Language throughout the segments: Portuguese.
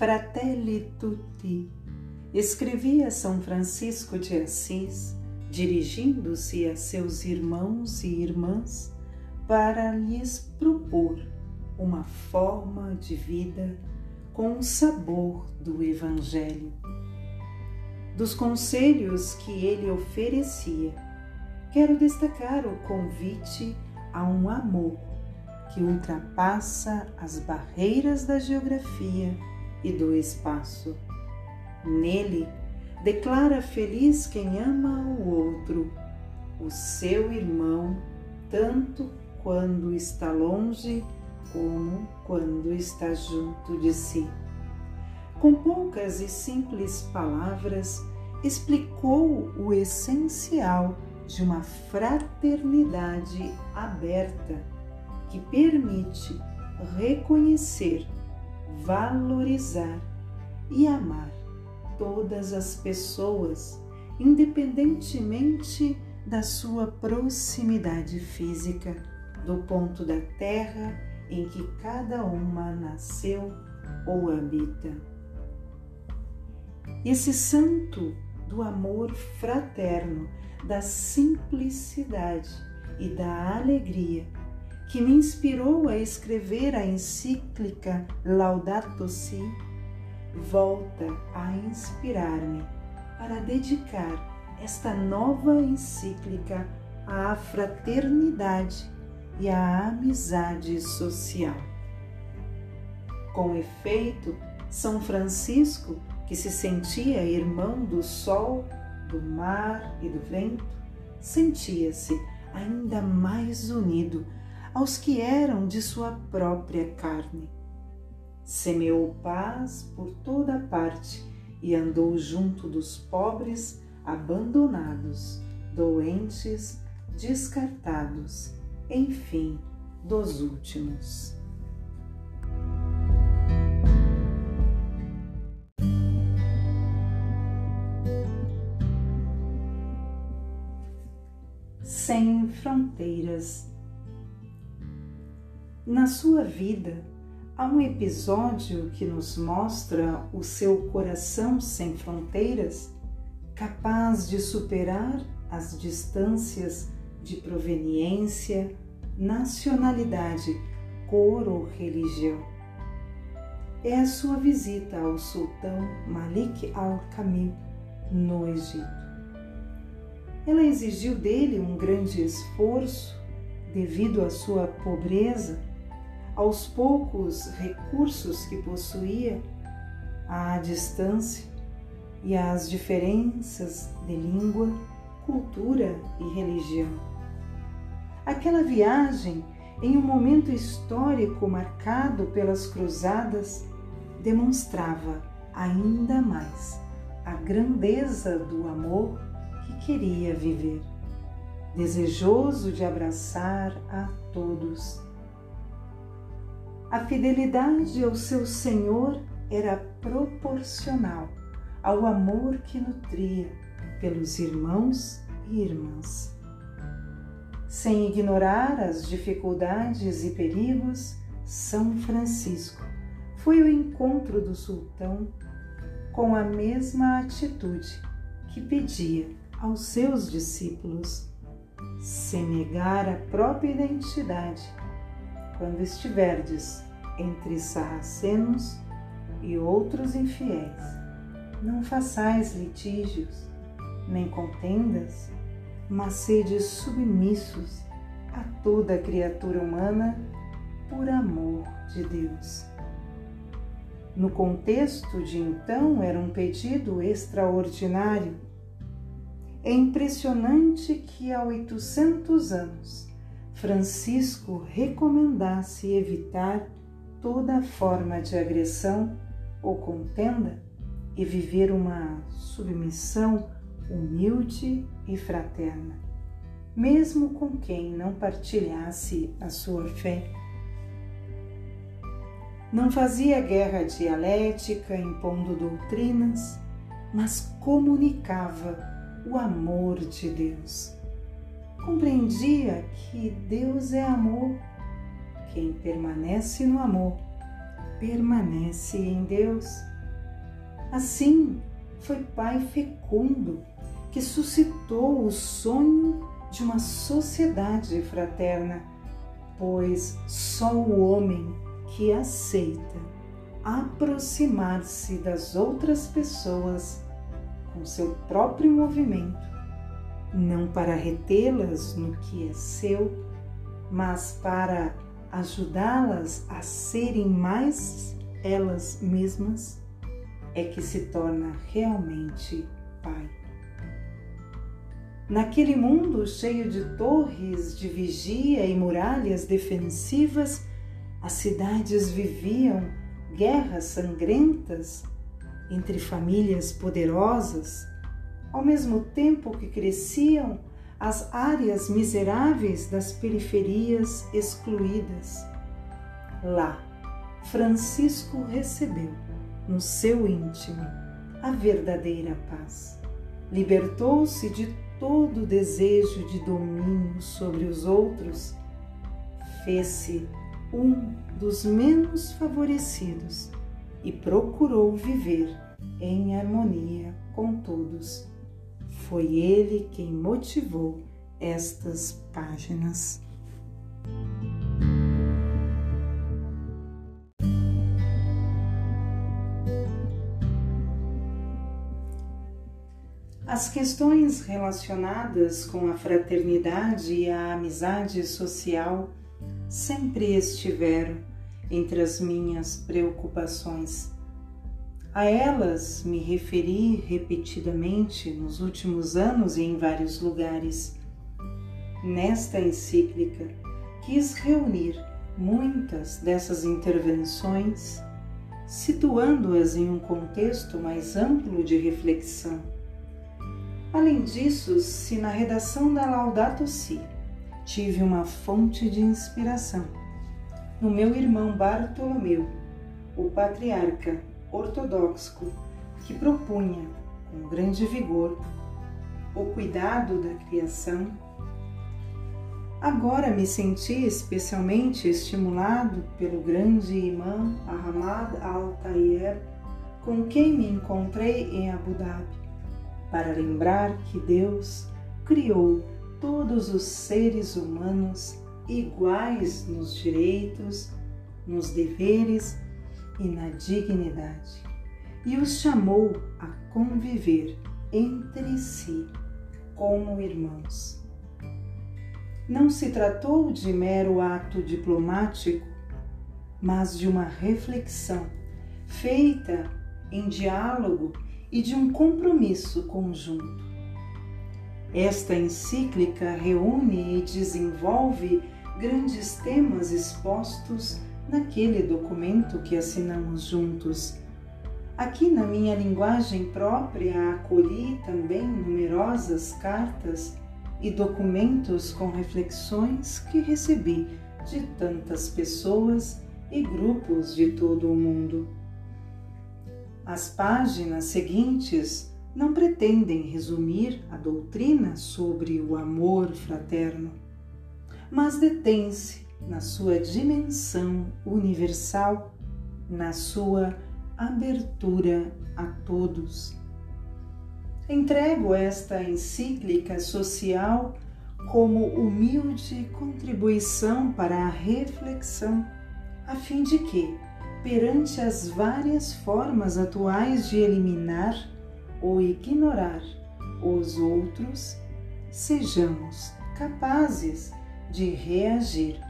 Fratelli tutti, escrevia São Francisco de Assis, dirigindo-se a seus irmãos e irmãs para lhes propor uma forma de vida com o sabor do Evangelho. Dos conselhos que ele oferecia, quero destacar o convite a um amor que ultrapassa as barreiras da geografia e do espaço. Nele, declara feliz quem ama o outro, o seu irmão, tanto quando está longe como quando está junto de si. Com poucas e simples palavras, explicou o essencial de uma fraternidade aberta que permite reconhecer, valorizar e amar todas as pessoas, independentemente da sua proximidade física, do ponto da terra em que cada uma nasceu ou habita. Esse santo do amor fraterno, da simplicidade e da alegria que me inspirou a escrever a encíclica Laudato Si, volta a inspirar-me para dedicar esta nova encíclica à fraternidade e à amizade social. Com efeito, São Francisco, que se sentia irmão do sol, do mar e do vento, sentia-se ainda mais unido aos que eram de sua própria carne. Semeou paz por toda parte e andou junto dos pobres, abandonados, doentes, descartados, enfim, dos últimos. Sem fronteiras na sua vida, há um episódio que nos mostra o seu coração sem fronteiras, capaz de superar as distâncias de proveniência, nacionalidade, cor ou religião. É a sua visita ao sultão Malik al-Kamil no Egito. Ela exigiu dele um grande esforço devido à sua pobreza aos poucos recursos que possuía, à distância e às diferenças de língua, cultura e religião. Aquela viagem, em um momento histórico marcado pelas cruzadas, demonstrava ainda mais a grandeza do amor que queria viver, desejoso de abraçar a todos a fidelidade ao seu Senhor era proporcional ao amor que nutria pelos irmãos e irmãs. Sem ignorar as dificuldades e perigos, São Francisco foi ao encontro do sultão com a mesma atitude que pedia aos seus discípulos, sem negar a própria identidade quando estiverdes entre sarracenos e outros infiéis. Não façais litígios, nem contendas, mas sede submissos a toda criatura humana por amor de Deus. No contexto de então, era um pedido extraordinário. É impressionante que há 800 anos Francisco recomendasse evitar toda forma de agressão ou contenda e viver uma submissão humilde e fraterna, mesmo com quem não partilhasse a sua fé. Não fazia guerra dialética impondo doutrinas, mas comunicava o amor de Deus compreendia que Deus é amor. Quem permanece no amor, permanece em Deus Assim, foi pai fecundo que suscitou o sonho de uma sociedade fraterna, pois só o homem que aceita aproximar-se das outras pessoas com seu próprio movimento, não para retê-las no que é seu, mas para ajudá-las a serem mais elas mesmas, é que se torna realmente pai. Naquele mundo cheio de torres de vigia e muralhas defensivas, as cidades viviam guerras sangrentas entre famílias poderosas, ao mesmo tempo que cresciam as áreas miseráveis das periferias excluídas. Lá, Francisco recebeu, no seu íntimo, a verdadeira paz. Libertou-se de todo desejo de domínio sobre os outros, fez-se um dos menos favorecidos e procurou viver em harmonia com todos. Foi ele quem motivou estas páginas. As questões relacionadas com a fraternidade e a amizade social sempre estiveram entre as minhas preocupações. A elas me referi repetidamente nos últimos anos e em vários lugares. Nesta encíclica, quis reunir muitas dessas intervenções, situando-as em um contexto mais amplo de reflexão Além disso, se na redação da Laudato Si tive uma fonte de inspiração, no meu irmão Bartolomeu, o patriarca ortodoxo, que propunha, com grande vigor, o cuidado da criação, agora me senti especialmente estimulado pelo grande imã Ahmad al-Tayer, com quem me encontrei em Abu Dhabi para lembrar que Deus criou todos os seres humanos iguais nos direitos, nos deveres e na dignidade, e os chamou a conviver entre si como irmãos. Não se tratou de mero ato diplomático, mas de uma reflexão feita em diálogo e de um compromisso conjunto. Esta encíclica reúne e desenvolve grandes temas expostos naquele documento que assinamos juntos. Aqui na minha linguagem própria acolhi também numerosas cartas e documentos com reflexões que recebi de tantas pessoas e grupos de todo o mundo. As páginas seguintes não pretendem resumir a doutrina sobre o amor fraterno, mas detém-se na sua dimensão universal, na sua abertura a todos. Entrego esta encíclica social como humilde contribuição para a reflexão, a fim de que, perante as várias formas atuais de eliminar ou ignorar os outros, sejamos capazes de reagir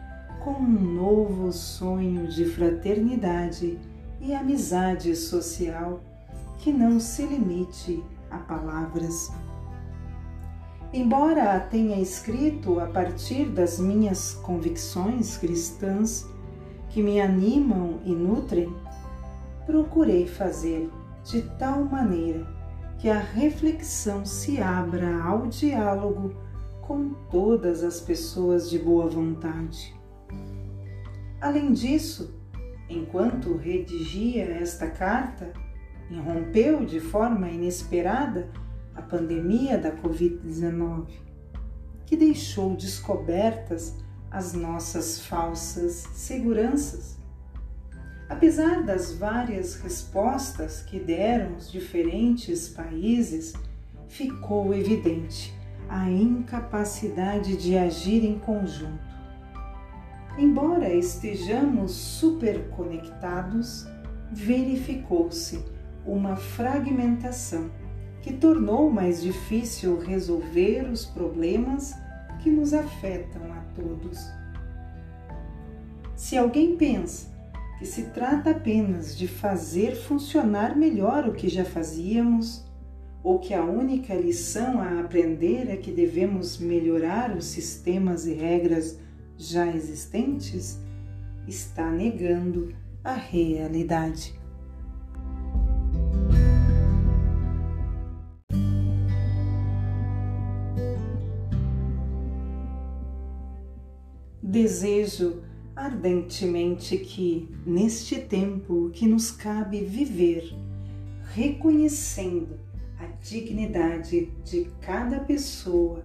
com um novo sonho de fraternidade e amizade social que não se limite a palavras. Embora tenha escrito a partir das minhas convicções cristãs, que me animam e nutrem, procurei fazer de tal maneira que a reflexão se abra ao diálogo com todas as pessoas de boa vontade. Além disso, enquanto redigia esta carta, irrompeu de forma inesperada a pandemia da Covid-19, que deixou descobertas as nossas falsas seguranças. Apesar das várias respostas que deram os diferentes países, ficou evidente a incapacidade de agir em conjunto. Embora estejamos superconectados, verificou-se uma fragmentação que tornou mais difícil resolver os problemas que nos afetam a todos. Se alguém pensa que se trata apenas de fazer funcionar melhor o que já fazíamos, ou que a única lição a aprender é que devemos melhorar os sistemas e regras já existentes, está negando a realidade. Desejo ardentemente que, neste tempo que nos cabe viver, reconhecendo a dignidade de cada pessoa,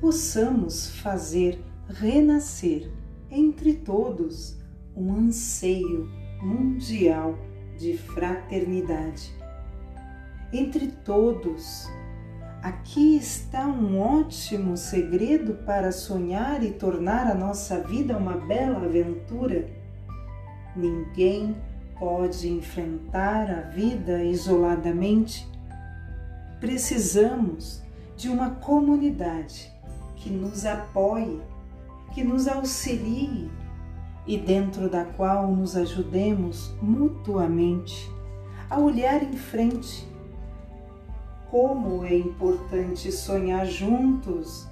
possamos fazer renascer entre todos um anseio mundial de fraternidade. Entre todos, Aqui está um ótimo segredo para sonhar e tornar a nossa vida uma bela aventura. Ninguém pode enfrentar a vida isoladamente. Precisamos de uma comunidade que nos apoie, que nos auxilie e dentro da qual nos ajudemos mutuamente a olhar em frente como é importante sonhar juntos.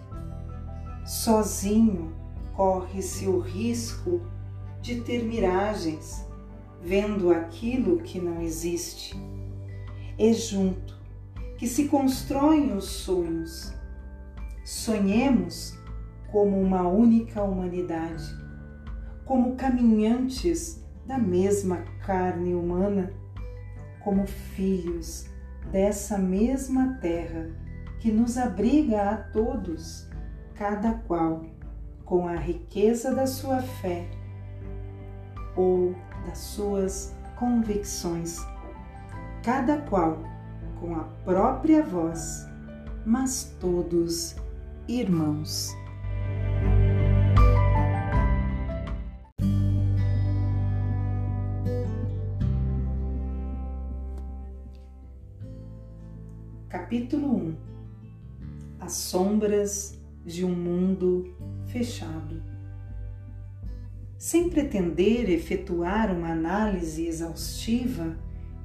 Sozinho corre-se o risco de ter miragens, vendo aquilo que não existe. É junto que se constroem os sonhos. Sonhemos como uma única humanidade, como caminhantes da mesma carne humana, como filhos dessa mesma terra que nos abriga a todos, cada qual com a riqueza da sua fé ou das suas convicções, cada qual com a própria voz, mas todos irmãos. Capítulo 1 As sombras de um mundo fechado. Sem pretender efetuar uma análise exaustiva,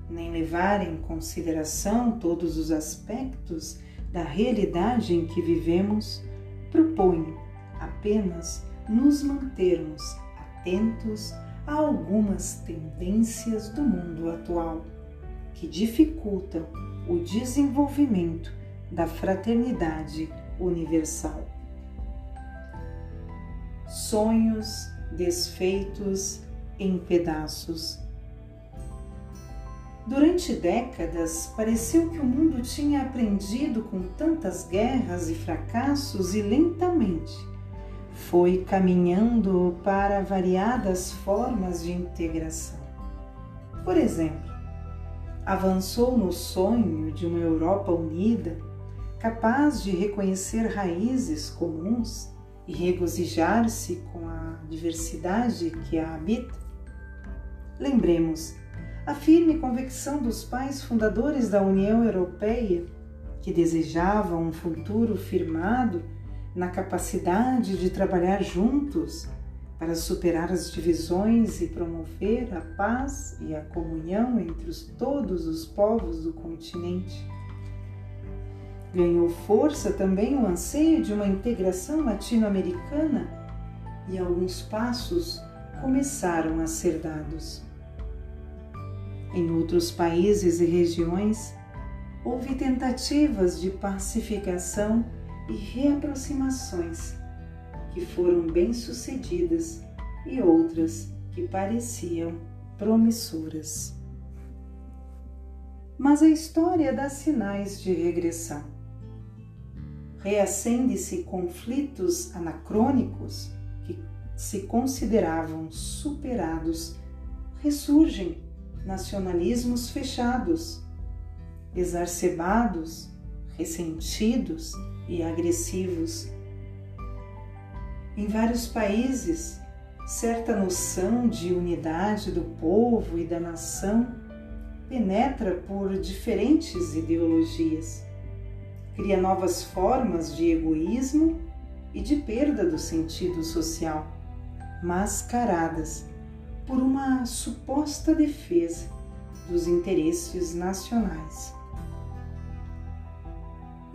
nem levar em consideração todos os aspectos da realidade em que vivemos, proponho apenas nos mantermos atentos a algumas tendências do mundo atual que dificultam o desenvolvimento da fraternidade universal. Sonhos desfeitos em pedaços. Durante décadas, pareceu que o mundo tinha aprendido com tantas guerras e fracassos e lentamente foi caminhando para variadas formas de integração. Por exemplo, avançou no sonho de uma Europa unida, capaz de reconhecer raízes comuns e regozijar-se com a diversidade que a habita? Lembremos a firme convicção dos pais fundadores da União Europeia, que desejavam um futuro firmado na capacidade de trabalhar juntos para superar as divisões e promover a paz e a comunhão entre os, todos os povos do continente. Ganhou força também o anseio de uma integração latino-americana e alguns passos começaram a ser dados. Em outros países e regiões, houve tentativas de pacificação e reaproximações que foram bem-sucedidas e outras que pareciam promissoras. Mas a história dá sinais de regressão. Reacende-se conflitos anacrônicos que se consideravam superados ressurgem nacionalismos fechados, exacerbados, ressentidos e agressivos. Em vários países, certa noção de unidade do povo e da nação penetra por diferentes ideologias, cria novas formas de egoísmo e de perda do sentido social, mascaradas por uma suposta defesa dos interesses nacionais.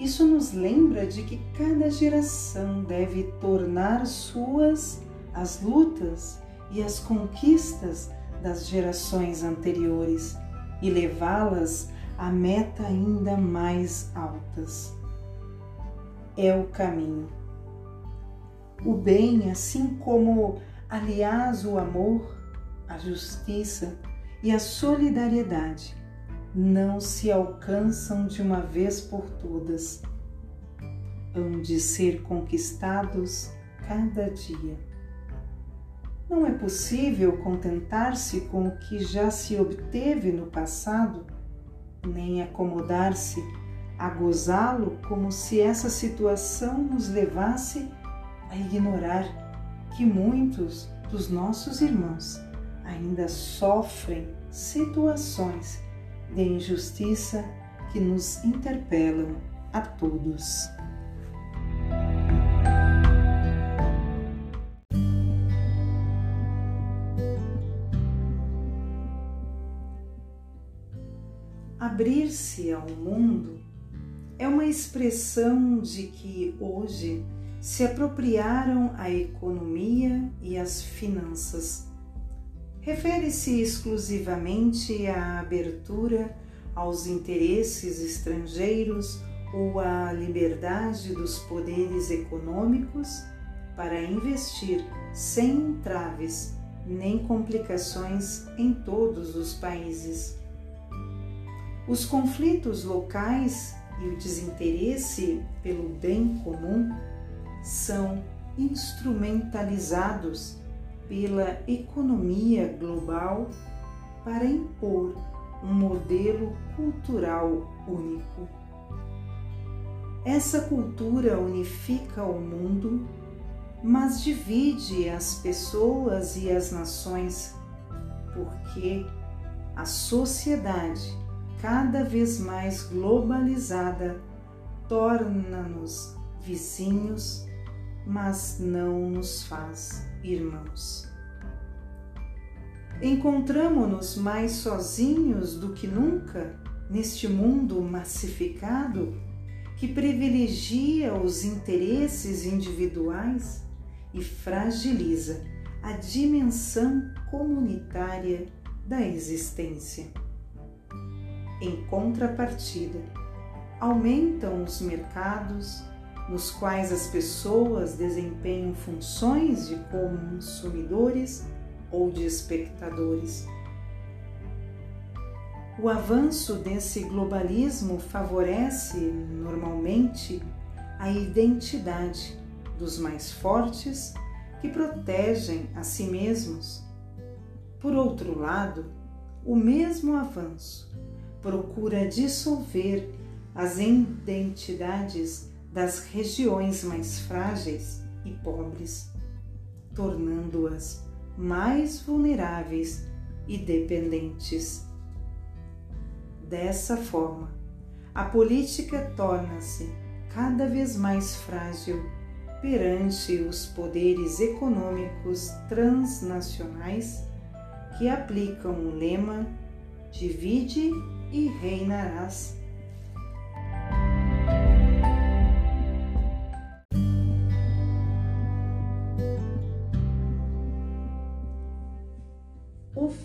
Isso nos lembra de que cada geração deve tornar suas as lutas e as conquistas das gerações anteriores e levá-las a meta ainda mais altas. É o caminho. O bem, assim como, aliás, o amor, a justiça e a solidariedade, não se alcançam de uma vez por todas. Hão de ser conquistados cada dia. Não é possível contentar-se com o que já se obteve no passado, nem acomodar-se a gozá-lo como se essa situação nos levasse a ignorar que muitos dos nossos irmãos ainda sofrem situações de injustiça que nos interpelam a todos. Abrir-se ao mundo é uma expressão de que hoje se apropriaram a economia e as finanças. Refere-se exclusivamente à abertura aos interesses estrangeiros ou à liberdade dos poderes econômicos para investir sem entraves nem complicações em todos os países. Os conflitos locais e o desinteresse pelo bem comum são instrumentalizados pela economia global para impor um modelo cultural único. Essa cultura unifica o mundo, mas divide as pessoas e as nações, porque a sociedade cada vez mais globalizada torna-nos vizinhos, mas não nos faz irmãos. Encontramo-nos mais sozinhos do que nunca neste mundo massificado que privilegia os interesses individuais e fragiliza a dimensão comunitária da existência. Em contrapartida, aumentam os mercados nos quais as pessoas desempenham funções de consumidores ou de espectadores. O avanço desse globalismo favorece normalmente a identidade dos mais fortes que protegem a si mesmos. Por outro lado, o mesmo avanço procura dissolver as identidades das regiões mais frágeis e pobres, tornando-as mais vulneráveis e dependentes. Dessa forma, a política torna-se cada vez mais frágil perante os poderes econômicos transnacionais que aplicam o lema divide e reinarás.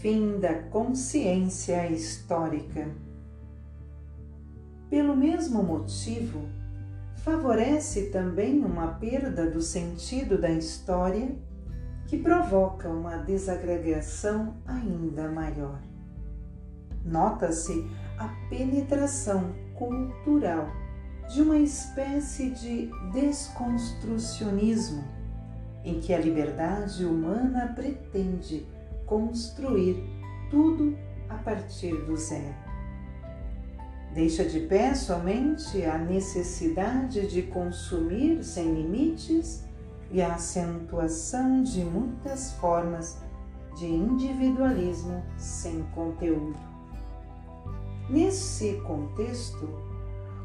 Fim da consciência histórica. Pelo mesmo motivo, favorece também uma perda do sentido da história que provoca uma desagregação ainda maior nota-se a penetração cultural de uma espécie de desconstrucionismo, em que a liberdade humana pretende construir tudo a partir do zero. Deixa de pé somente a necessidade de consumir sem limites e a acentuação de muitas formas de individualismo sem conteúdo. Nesse contexto,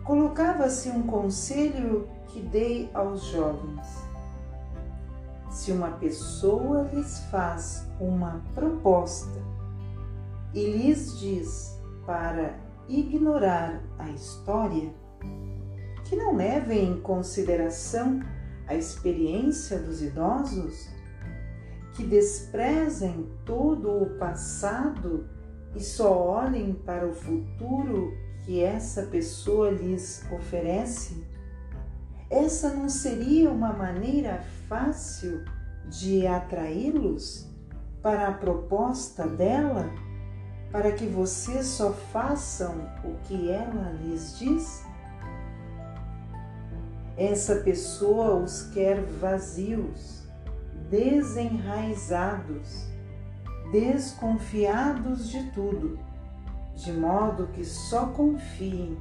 colocava-se um conselho que dei aos jovens. Se uma pessoa lhes faz uma proposta e lhes diz para ignorar a história, que não levem em consideração a experiência dos idosos, que desprezem todo o passado e só olhem para o futuro que essa pessoa lhes oferece? Essa não seria uma maneira fácil de atraí-los para a proposta dela, para que vocês só façam o que ela lhes diz? Essa pessoa os quer vazios, desenraizados, desconfiados de tudo, de modo que só confiem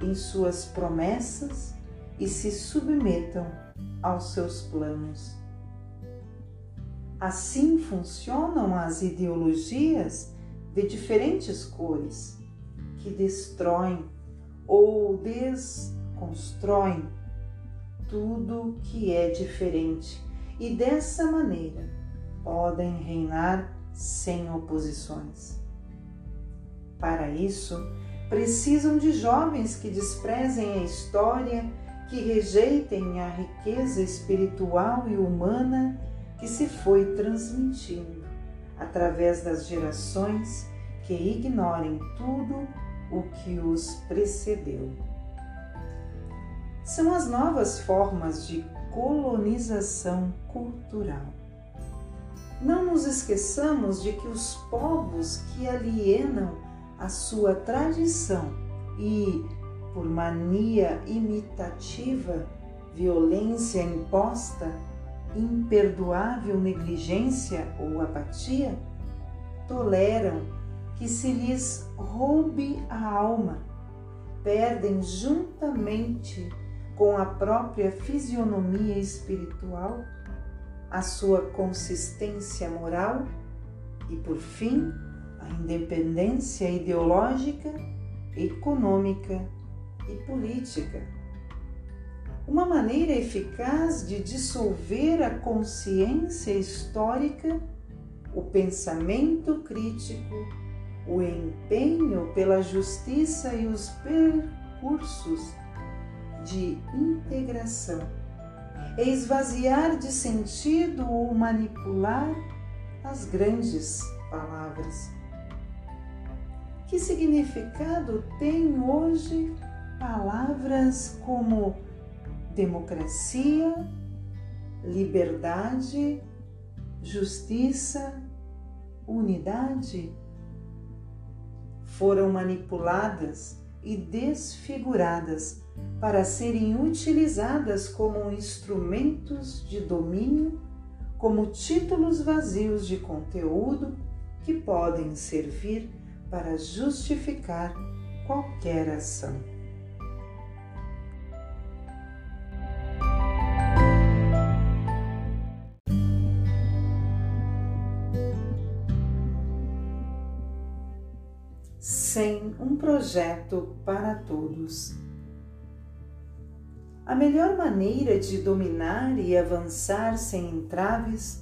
em suas promessas e se submetam aos seus planos. Assim funcionam as ideologias de diferentes cores que destroem ou desconstroem tudo que é diferente e dessa maneira podem reinar sem oposições. Para isso, precisam de jovens que desprezem a história, que rejeitem a riqueza espiritual e humana que se foi transmitindo através das gerações, que ignorem tudo o que os precedeu são as novas formas de colonização cultural. Não nos esqueçamos de que os povos que alienam a sua tradição e, por mania imitativa, violência imposta, imperdoável negligência ou apatia, toleram que se lhes roube a alma, perdem juntamente com a própria fisionomia espiritual, a sua consistência moral e, por fim, a independência ideológica, econômica e política. Uma maneira eficaz de dissolver a consciência histórica, o pensamento crítico, o empenho pela justiça e os percursos de integração. É esvaziar de sentido ou manipular as grandes palavras. Que significado tem hoje palavras como democracia, liberdade, justiça, unidade? Foram manipuladas e desfiguradas para serem utilizadas como instrumentos de domínio, como títulos vazios de conteúdo que podem servir para justificar qualquer ação. Um projeto para todos a melhor maneira de dominar e avançar sem entraves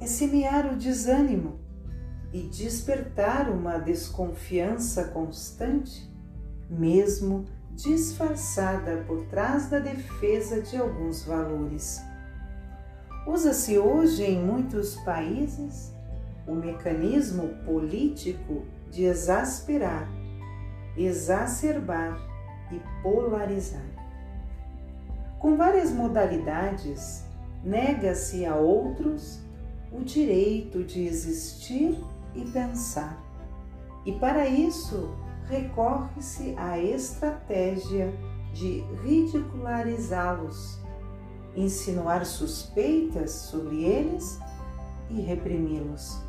é semear o desânimo e despertar uma desconfiança constante, mesmo disfarçada por trás da defesa de alguns valores. Usa-se hoje em muitos países o mecanismo político de exasperar, exacerbar e polarizar. Com várias modalidades, nega-se a outros o direito de existir e pensar. E para isso, recorre-se à estratégia de ridicularizá-los, insinuar suspeitas sobre eles e reprimi-los.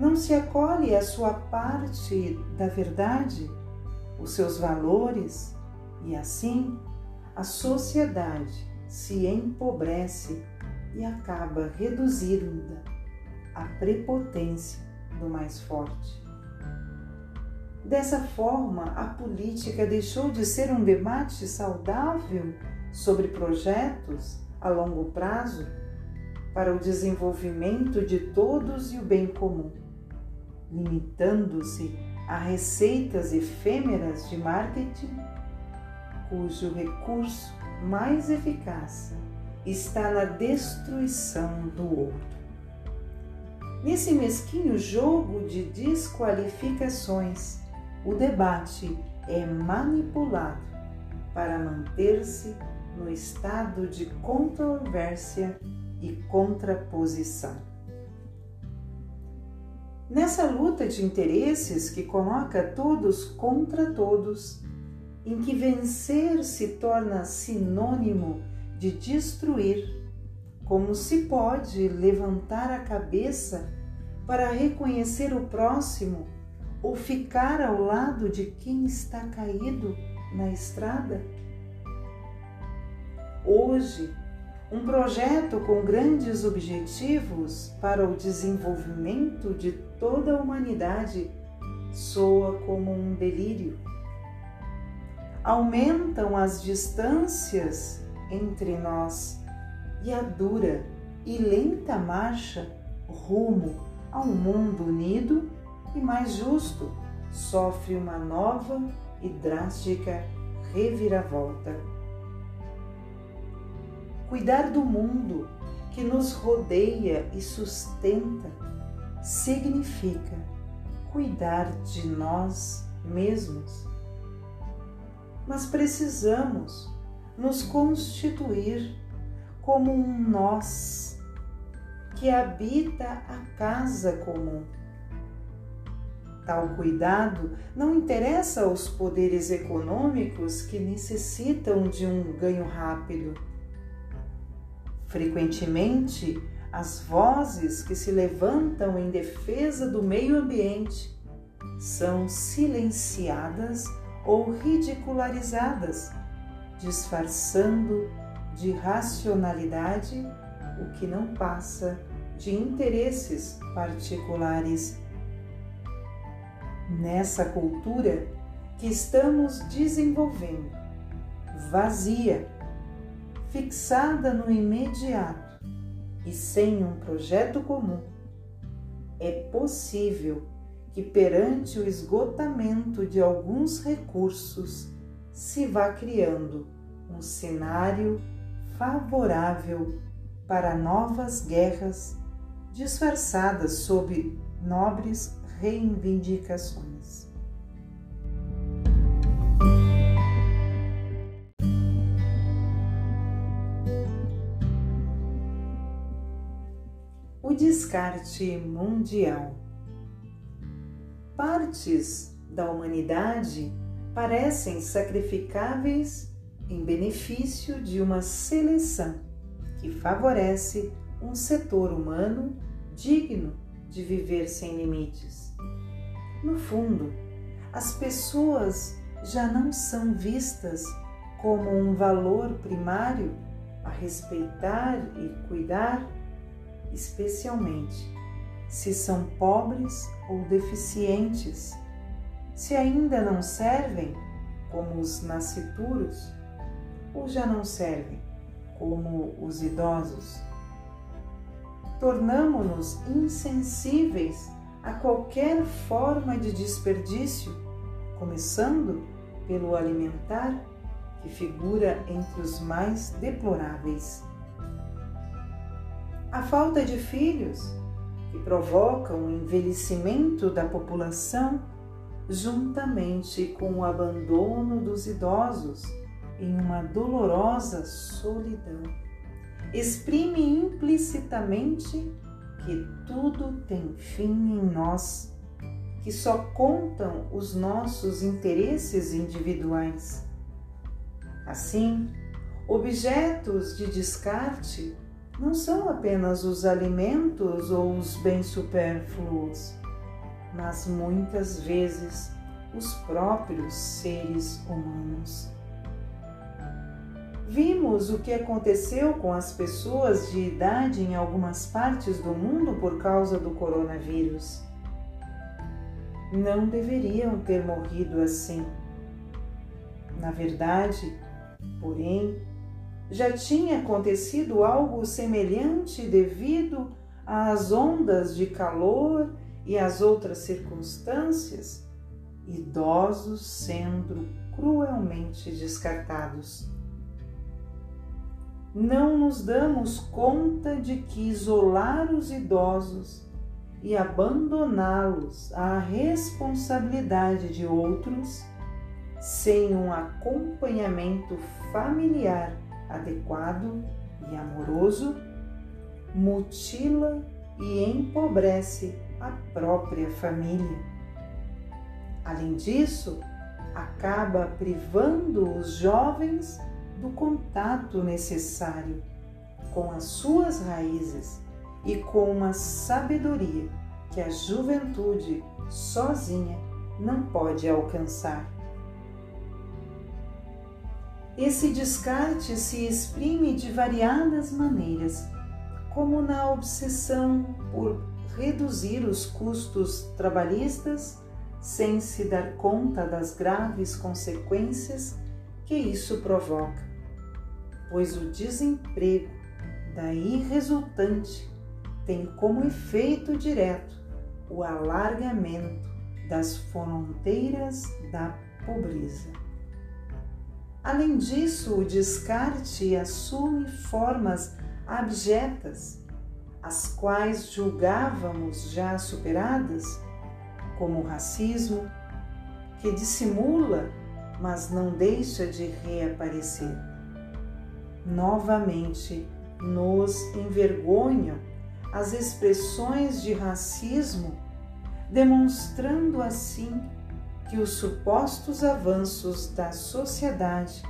Não se acolhe a sua parte da verdade, os seus valores, e assim a sociedade se empobrece e acaba reduzindo a prepotência do mais forte. Dessa forma, a política deixou de ser um debate saudável sobre projetos a longo prazo para o desenvolvimento de todos e o bem comum, limitando-se a receitas efêmeras de marketing, cujo recurso mais eficaz está na destruição do outro. Nesse mesquinho jogo de desqualificações, o debate é manipulado para manter-se no estado de controvérsia e contraposição. Nessa luta de interesses que coloca todos contra todos, em que vencer se torna sinônimo de destruir, como se pode levantar a cabeça para reconhecer o próximo ou ficar ao lado de quem está caído na estrada? Hoje, um projeto com grandes objetivos para o desenvolvimento de toda a humanidade soa como um delírio. Aumentam as distâncias entre nós e a dura e lenta marcha rumo a um mundo unido e mais justo sofre uma nova e drástica reviravolta. Cuidar do mundo que nos rodeia e sustenta significa cuidar de nós mesmos. Mas precisamos nos constituir como um nós que habita a casa comum Tal cuidado não interessa aos poderes econômicos que necessitam de um ganho rápido. Frequentemente, as vozes que se levantam em defesa do meio ambiente são silenciadas ou ridicularizadas, disfarçando de racionalidade o que não passa de interesses particulares. Nessa cultura que estamos desenvolvendo, vazia, fixada no imediato e sem um projeto comum, é possível que perante o esgotamento de alguns recursos se vá criando um cenário favorável para novas guerras disfarçadas sob nobres reivindicações. Descarte mundial. Partes da humanidade parecem sacrificáveis em benefício de uma seleção que favorece um setor humano digno de viver sem limites. No fundo, as pessoas já não são vistas como um valor primário a respeitar e cuidar, especialmente se são pobres ou deficientes, se ainda não servem como os nascituros ou já não servem como os idosos tornamo-nos insensíveis a qualquer forma de desperdício, começando pelo alimentar, que figura entre os mais deploráveis. A falta de filhos, que provoca o envelhecimento da população, juntamente com o abandono dos idosos em uma dolorosa solidão exprime implicitamente que tudo tem fim em nós, que só contam os nossos interesses individuais. Assim, objetos de descarte não são apenas os alimentos ou os bens supérfluos, mas muitas vezes os próprios seres humanos. Vimos o que aconteceu com as pessoas de idade em algumas partes do mundo por causa do coronavírus. Não deveriam ter morrido assim. Na verdade, porém, já tinha acontecido algo semelhante devido às ondas de calor e às outras circunstâncias, idosos sendo cruelmente descartados. Não nos damos conta de que isolar os idosos e abandoná-los à responsabilidade de outros, sem um acompanhamento familiar adequado e amoroso, mutila e empobrece a própria família. Além disso, acaba privando os jovens do contato necessário com as suas raízes e com uma sabedoria que a juventude sozinha não pode alcançar. Esse descarte se exprime de variadas maneiras, como na obsessão por reduzir os custos trabalhistas sem se dar conta das graves consequências que isso provoca pois o desemprego daí resultante tem como efeito direto o alargamento das fronteiras da pobreza. Além disso, o descarte assume formas abjetas, as quais julgávamos já superadas, como o racismo, que dissimula, mas não deixa de reaparecer. Novamente nos envergonham as expressões de racismo, demonstrando assim que os supostos avanços da sociedade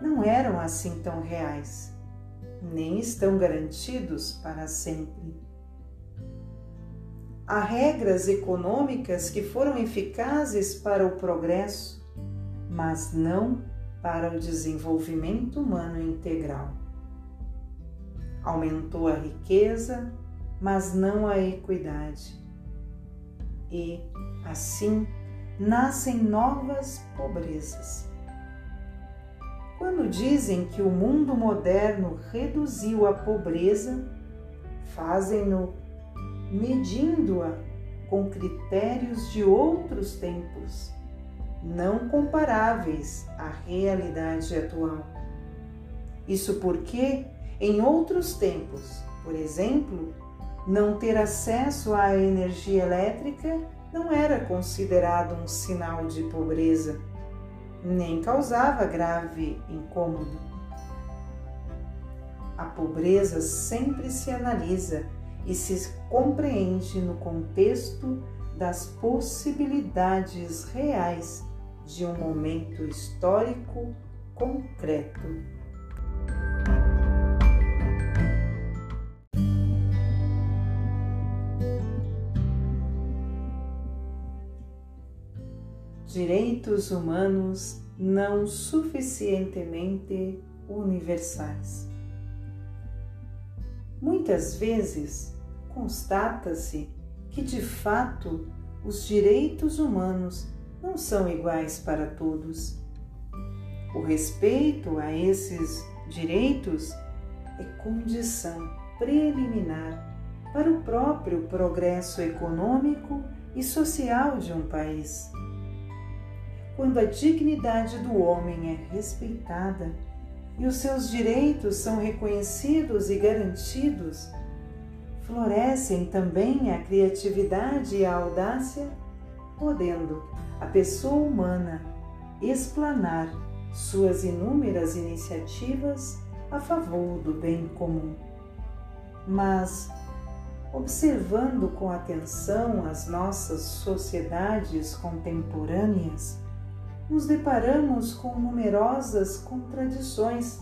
não eram assim tão reais, nem estão garantidos para sempre. Há regras econômicas que foram eficazes para o progresso, mas não para o desenvolvimento humano integral. Aumentou a riqueza, mas não a equidade. E, assim, nascem novas pobrezas. Quando dizem que o mundo moderno reduziu a pobreza, fazem-no medindo-a com critérios de outros tempos não comparáveis à realidade atual. Isso porque, em outros tempos, por exemplo, não ter acesso à energia elétrica não era considerado um sinal de pobreza, nem causava grave incômodo. A pobreza sempre se analisa e se compreende no contexto das possibilidades reais de um momento histórico concreto. Direitos humanos não suficientemente universais. Muitas vezes constata-se que de fato os direitos humanos não são iguais para todos. O respeito a esses direitos é condição preliminar para o próprio progresso econômico e social de um país. Quando a dignidade do homem é respeitada e os seus direitos são reconhecidos e garantidos, florescem também a criatividade e a audácia, podendo a pessoa humana explanar suas inúmeras iniciativas a favor do bem comum. Mas, observando com atenção as nossas sociedades contemporâneas, nos deparamos com numerosas contradições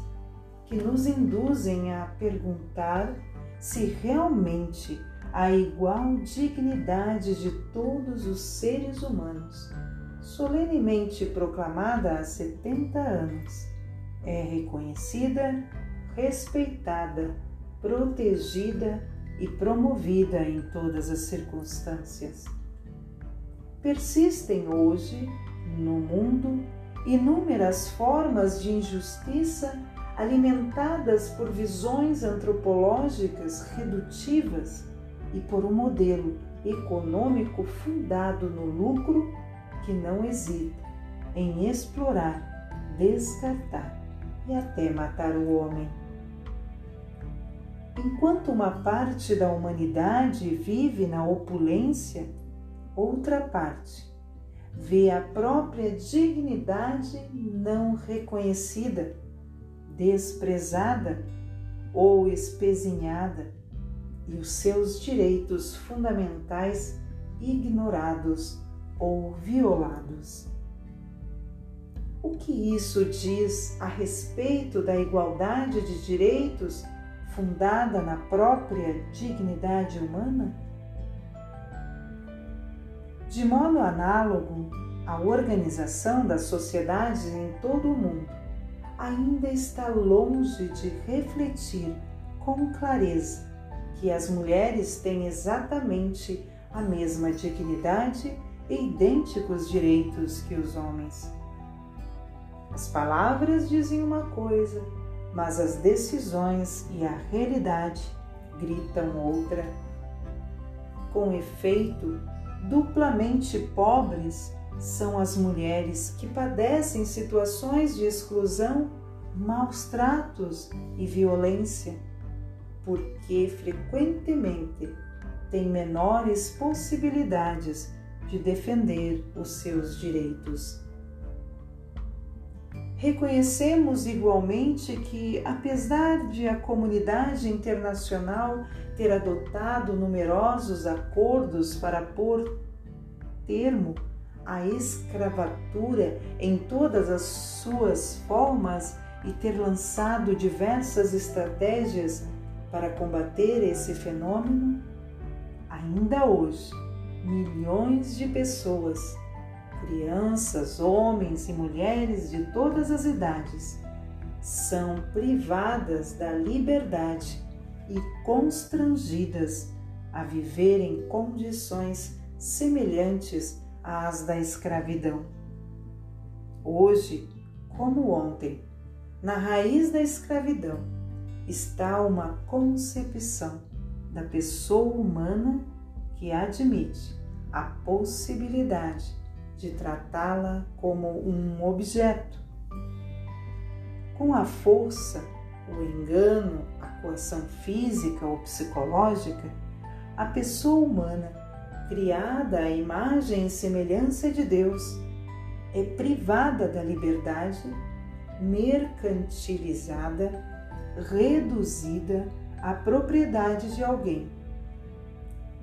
que nos induzem a perguntar se realmente a igual dignidade de todos os seres humanos, solenemente proclamada há 70 anos, é reconhecida, respeitada, protegida e promovida em todas as circunstâncias. Persistem hoje, no mundo, inúmeras formas de injustiça alimentadas por visões antropológicas redutivas e por um modelo econômico fundado no lucro que não hesita em explorar, descartar e até matar o homem. Enquanto uma parte da humanidade vive na opulência, outra parte vê a própria dignidade não reconhecida, desprezada ou espezinhada e os seus direitos fundamentais ignorados ou violados. O que isso diz a respeito da igualdade de direitos fundada na própria dignidade humana? De modo análogo, a organização das sociedades em todo o mundo ainda está longe de refletir com clareza que as mulheres têm exatamente a mesma dignidade e idênticos direitos que os homens. As palavras dizem uma coisa, mas as decisões e a realidade gritam outra. Com efeito, duplamente pobres são as mulheres que padecem situações de exclusão, maus tratos e violência porque frequentemente têm menores possibilidades de defender os seus direitos. Reconhecemos igualmente que, apesar de a comunidade internacional ter adotado numerosos acordos para pôr termo à escravatura em todas as suas formas e ter lançado diversas estratégias para combater esse fenômeno, ainda hoje, milhões de pessoas, crianças, homens e mulheres de todas as idades, são privadas da liberdade e constrangidas a viver em condições semelhantes às da escravidão. Hoje, como ontem, na raiz da escravidão, está uma concepção da pessoa humana que admite a possibilidade de tratá-la como um objeto. Com a força, o engano, a coação física ou psicológica, a pessoa humana, criada à imagem e semelhança de Deus, é privada da liberdade, mercantilizada reduzida à propriedade de alguém.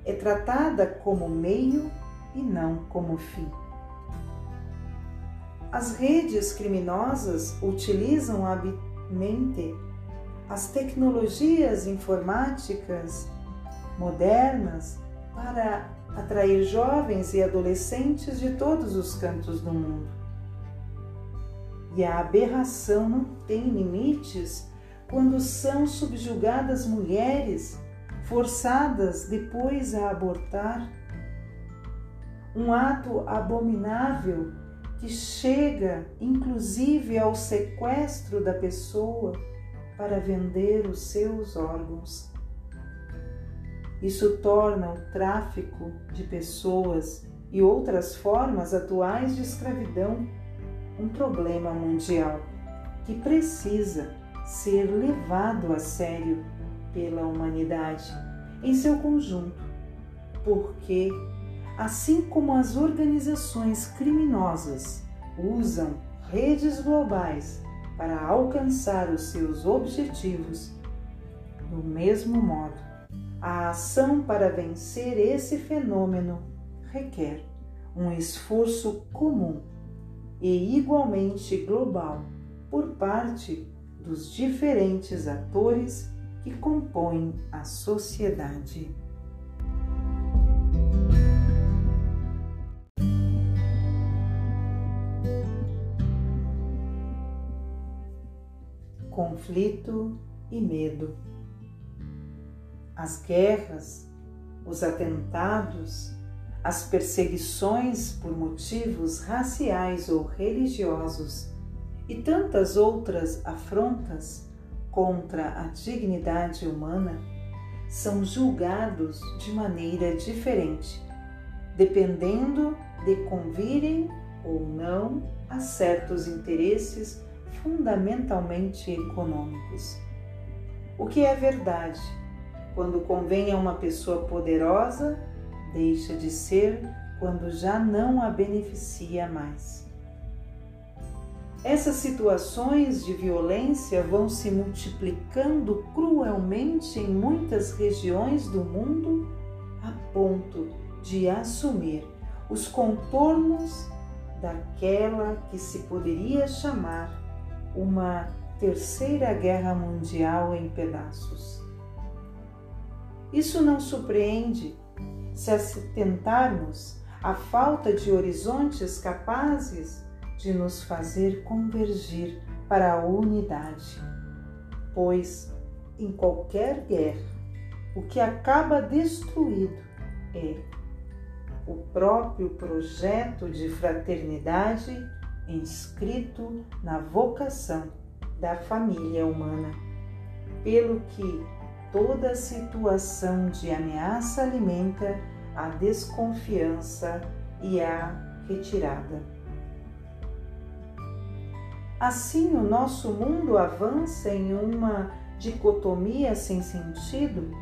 É tratada como meio e não como fim. As redes criminosas utilizam habilmente as tecnologias informáticas modernas para atrair jovens e adolescentes de todos os cantos do mundo. E a aberração não tem limites quando são subjugadas mulheres, forçadas depois a abortar. Um ato abominável que chega inclusive ao sequestro da pessoa para vender os seus órgãos. Isso torna o tráfico de pessoas e outras formas atuais de escravidão um problema mundial que precisa ser levado a sério pela humanidade em seu conjunto, porque, assim como as organizações criminosas usam redes globais para alcançar os seus objetivos, do mesmo modo, a ação para vencer esse fenômeno requer um esforço comum e igualmente global por parte dos diferentes atores que compõem a sociedade. Conflito e medo. As guerras, os atentados, as perseguições por motivos raciais ou religiosos e tantas outras afrontas contra a dignidade humana são julgados de maneira diferente, dependendo de convirem ou não a certos interesses fundamentalmente econômicos. O que é verdade? Quando convém a uma pessoa poderosa, deixa de ser quando já não a beneficia mais. Essas situações de violência vão se multiplicando cruelmente em muitas regiões do mundo a ponto de assumir os contornos daquela que se poderia chamar uma terceira guerra mundial em pedaços. Isso não surpreende se atentarmos à falta de horizontes capazes de nos fazer convergir para a unidade, pois em qualquer guerra o que acaba destruído é o próprio projeto de fraternidade inscrito na vocação da família humana, pelo que toda situação de ameaça alimenta a desconfiança e a retirada. Assim, o nosso mundo avança em uma dicotomia sem sentido,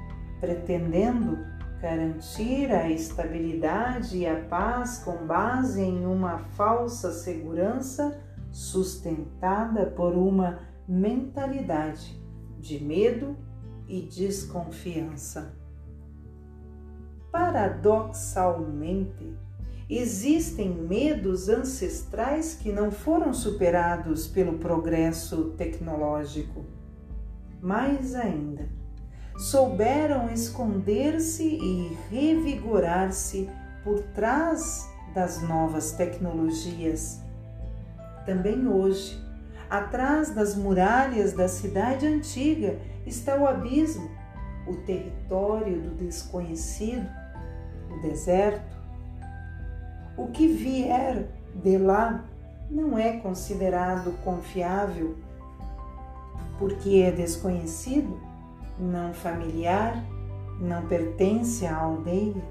pretendendo garantir a estabilidade e a paz com base em uma falsa segurança sustentada por uma mentalidade de medo e desconfiança. Paradoxalmente, existem medos ancestrais que não foram superados pelo progresso tecnológico. Mais ainda, souberam esconder-se e revigorar-se por trás das novas tecnologias. Também hoje, atrás das muralhas da cidade antiga está o abismo, o território do desconhecido, o deserto. O que vier de lá não é considerado confiável porque é desconhecido não familiar, não pertence à aldeia.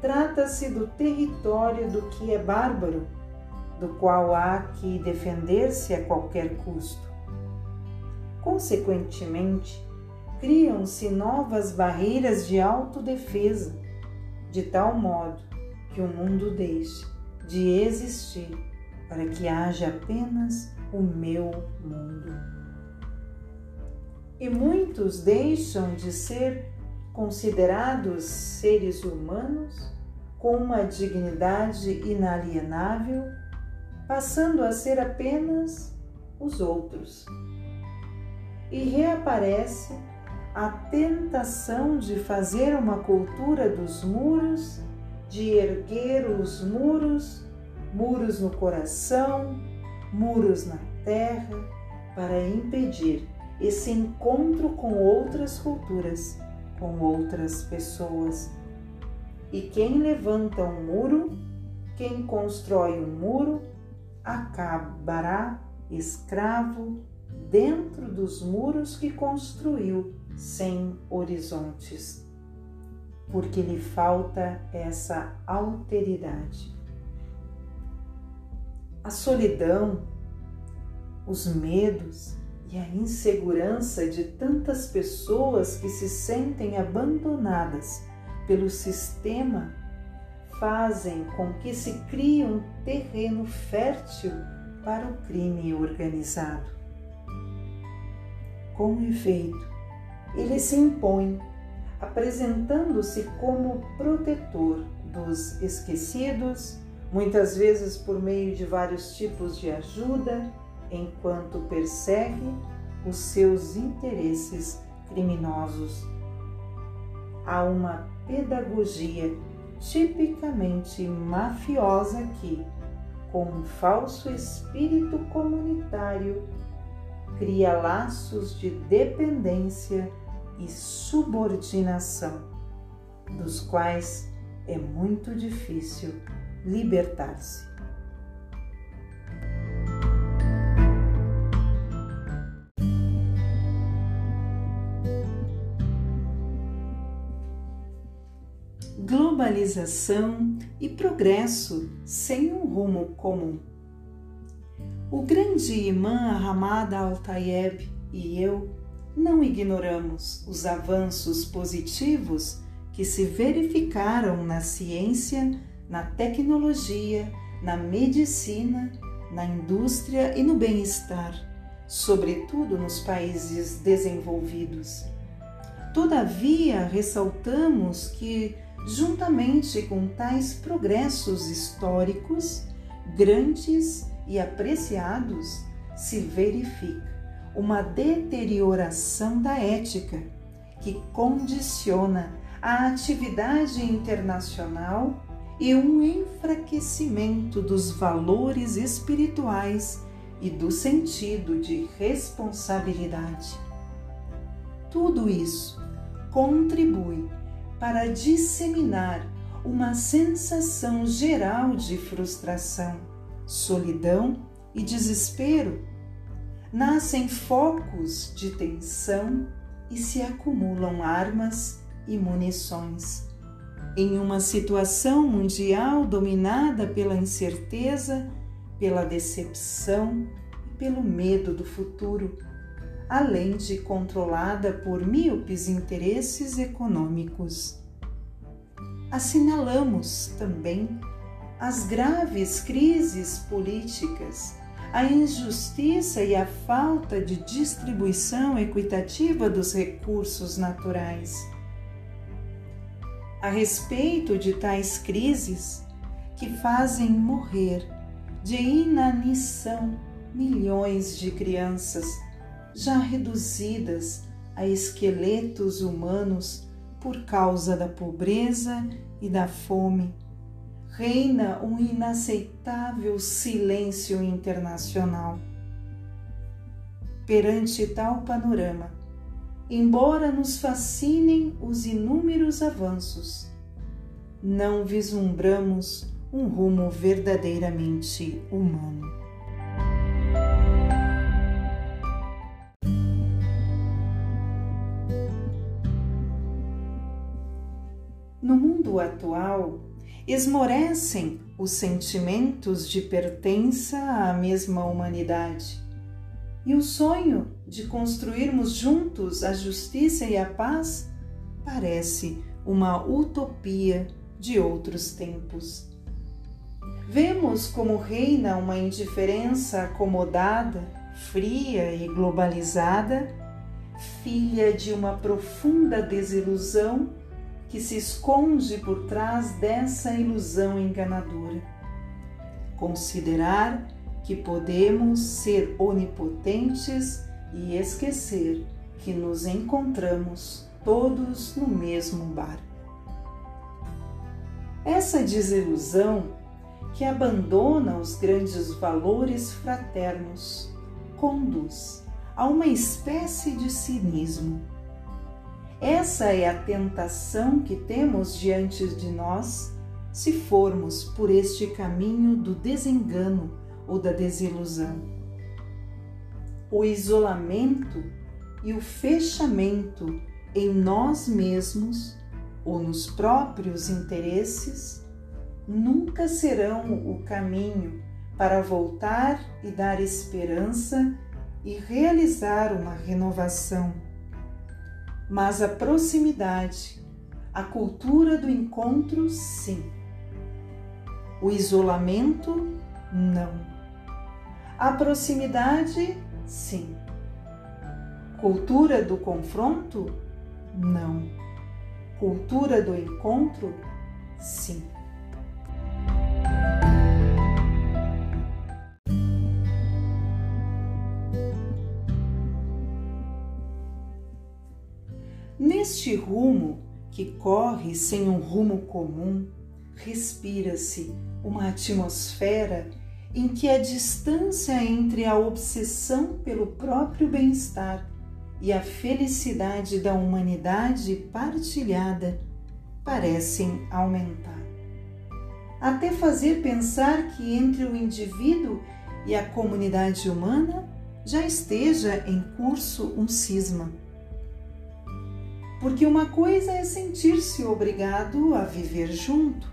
Trata-se do território do que é bárbaro, do qual há que defender-se a qualquer custo. Consequentemente, criam-se novas barreiras de autodefesa, de tal modo que o mundo deixe de existir para que haja apenas o meu mundo e muitos deixam de ser considerados seres humanos com uma dignidade inalienável, passando a ser apenas os outros. E reaparece a tentação de fazer uma cultura dos muros, de erguer os muros, muros no coração, muros na terra, para impedir esse encontro com outras culturas, com outras pessoas. E quem levanta um muro, quem constrói um muro, acabará escravo dentro dos muros que construiu sem horizontes, porque lhe falta essa alteridade. A solidão, os medos, e a insegurança de tantas pessoas que se sentem abandonadas pelo sistema fazem com que se crie um terreno fértil para o crime organizado. Com efeito, ele se impõe, apresentando-se como protetor dos esquecidos, muitas vezes por meio de vários tipos de ajuda enquanto persegue os seus interesses criminosos. Há uma pedagogia tipicamente mafiosa que, com um falso espírito comunitário, cria laços de dependência e subordinação, dos quais é muito difícil libertar-se. Globalização e progresso sem um rumo comum. O grande imã Hamad al-Tayeb e eu não ignoramos os avanços positivos que se verificaram na ciência, na tecnologia, na medicina, na indústria e no bem-estar, sobretudo nos países desenvolvidos. Todavia, ressaltamos que, juntamente com tais progressos históricos, grandes e apreciados, se verifica uma deterioração da ética que condiciona a atividade internacional e um enfraquecimento dos valores espirituais e do sentido de responsabilidade. Tudo isso contribui para disseminar uma sensação geral de frustração, solidão e desespero nascem focos de tensão e se acumulam armas e munições. Em uma situação mundial dominada pela incerteza, pela decepção e pelo medo do futuro, além de controlada por míopes interesses econômicos. Assinalamos também as graves crises políticas a injustiça e a falta de distribuição equitativa dos recursos naturais. A respeito de tais crises que fazem morrer de inanição milhões de crianças já reduzidas a esqueletos humanos por causa da pobreza e da fome reina um inaceitável silêncio internacional. Perante tal panorama, embora nos fascinem os inúmeros avanços, não vislumbramos um rumo verdadeiramente humano. Mundo atual, esmorecem os sentimentos de pertença à mesma humanidade. E o sonho de construirmos juntos a justiça e a paz parece uma utopia de outros tempos. Vemos como reina uma indiferença acomodada, fria e globalizada, filha de uma profunda desilusão que se esconde por trás dessa ilusão enganadora. Considerar que podemos ser onipotentes e esquecer que nos encontramos todos no mesmo barco. Essa desilusão que abandona os grandes valores fraternos conduz a uma espécie de cinismo essa é a tentação que temos diante de nós se formos por este caminho do desengano ou da desilusão. O isolamento e o fechamento em nós mesmos ou nos próprios interesses nunca serão o caminho para voltar e dar esperança e realizar uma renovação mas a proximidade, a cultura do encontro, sim. O isolamento, não. A proximidade, sim. Cultura do confronto, não. Cultura do encontro, sim. Neste rumo que corre sem um rumo comum, respira-se uma atmosfera em que a distância entre a obsessão pelo próprio bem-estar e a felicidade da humanidade partilhada parecem aumentar. Até fazer pensar que entre o indivíduo e a comunidade humana já esteja em curso um cisma. Porque uma coisa é sentir-se obrigado a viver junto,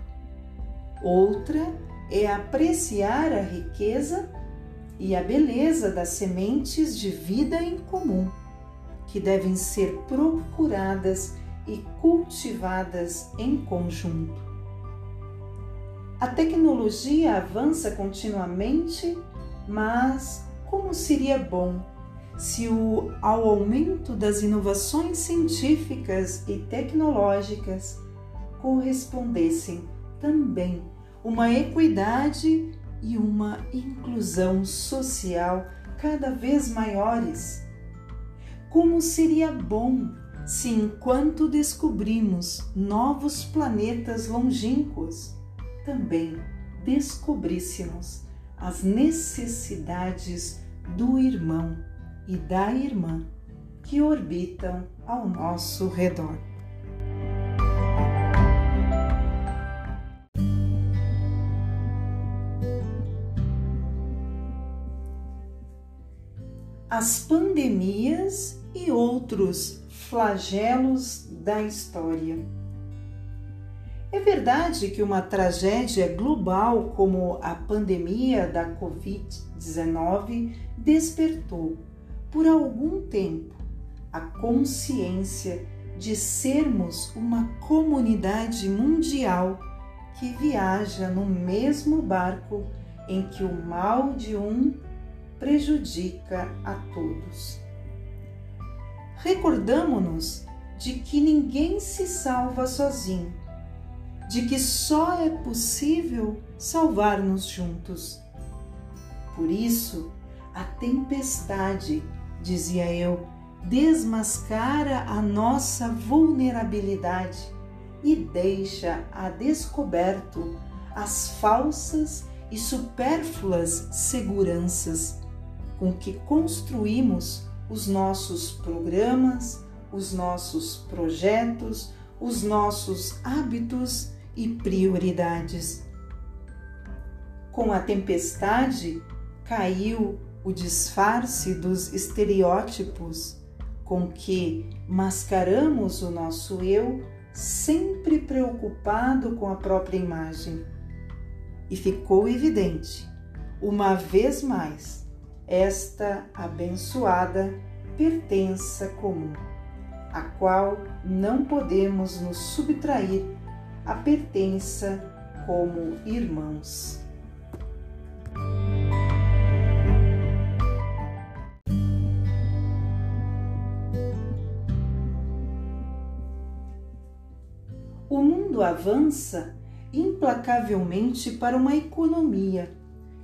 outra é apreciar a riqueza e a beleza das sementes de vida em comum que devem ser procuradas e cultivadas em conjunto. A tecnologia avança continuamente, mas como seria bom se o, ao aumento das inovações científicas e tecnológicas correspondessem também uma equidade e uma inclusão social cada vez maiores. Como seria bom se, enquanto descobrimos novos planetas longínquos, também descobríssemos as necessidades do irmão e da irmã que orbitam ao nosso redor. As pandemias e outros flagelos da história. É verdade que uma tragédia global como a pandemia da Covid-19 despertou, por algum tempo, a consciência de sermos uma comunidade mundial que viaja no mesmo barco em que o mal de um prejudica a todos recordamo-nos de que ninguém se salva sozinho, de que só é possível salvar-nos juntos. Por isso, a tempestade, dizia eu, desmascara a nossa vulnerabilidade e deixa a descoberto as falsas e supérfluas seguranças com que construímos os nossos programas, os nossos projetos, os nossos hábitos e prioridades. Com a tempestade, caiu o disfarce dos estereótipos com que mascaramos o nosso eu, sempre preocupado com a própria imagem. E ficou evidente, uma vez mais, esta abençoada pertença comum, a qual não podemos nos subtrair a pertença como irmãos. Mundo avança implacavelmente para uma economia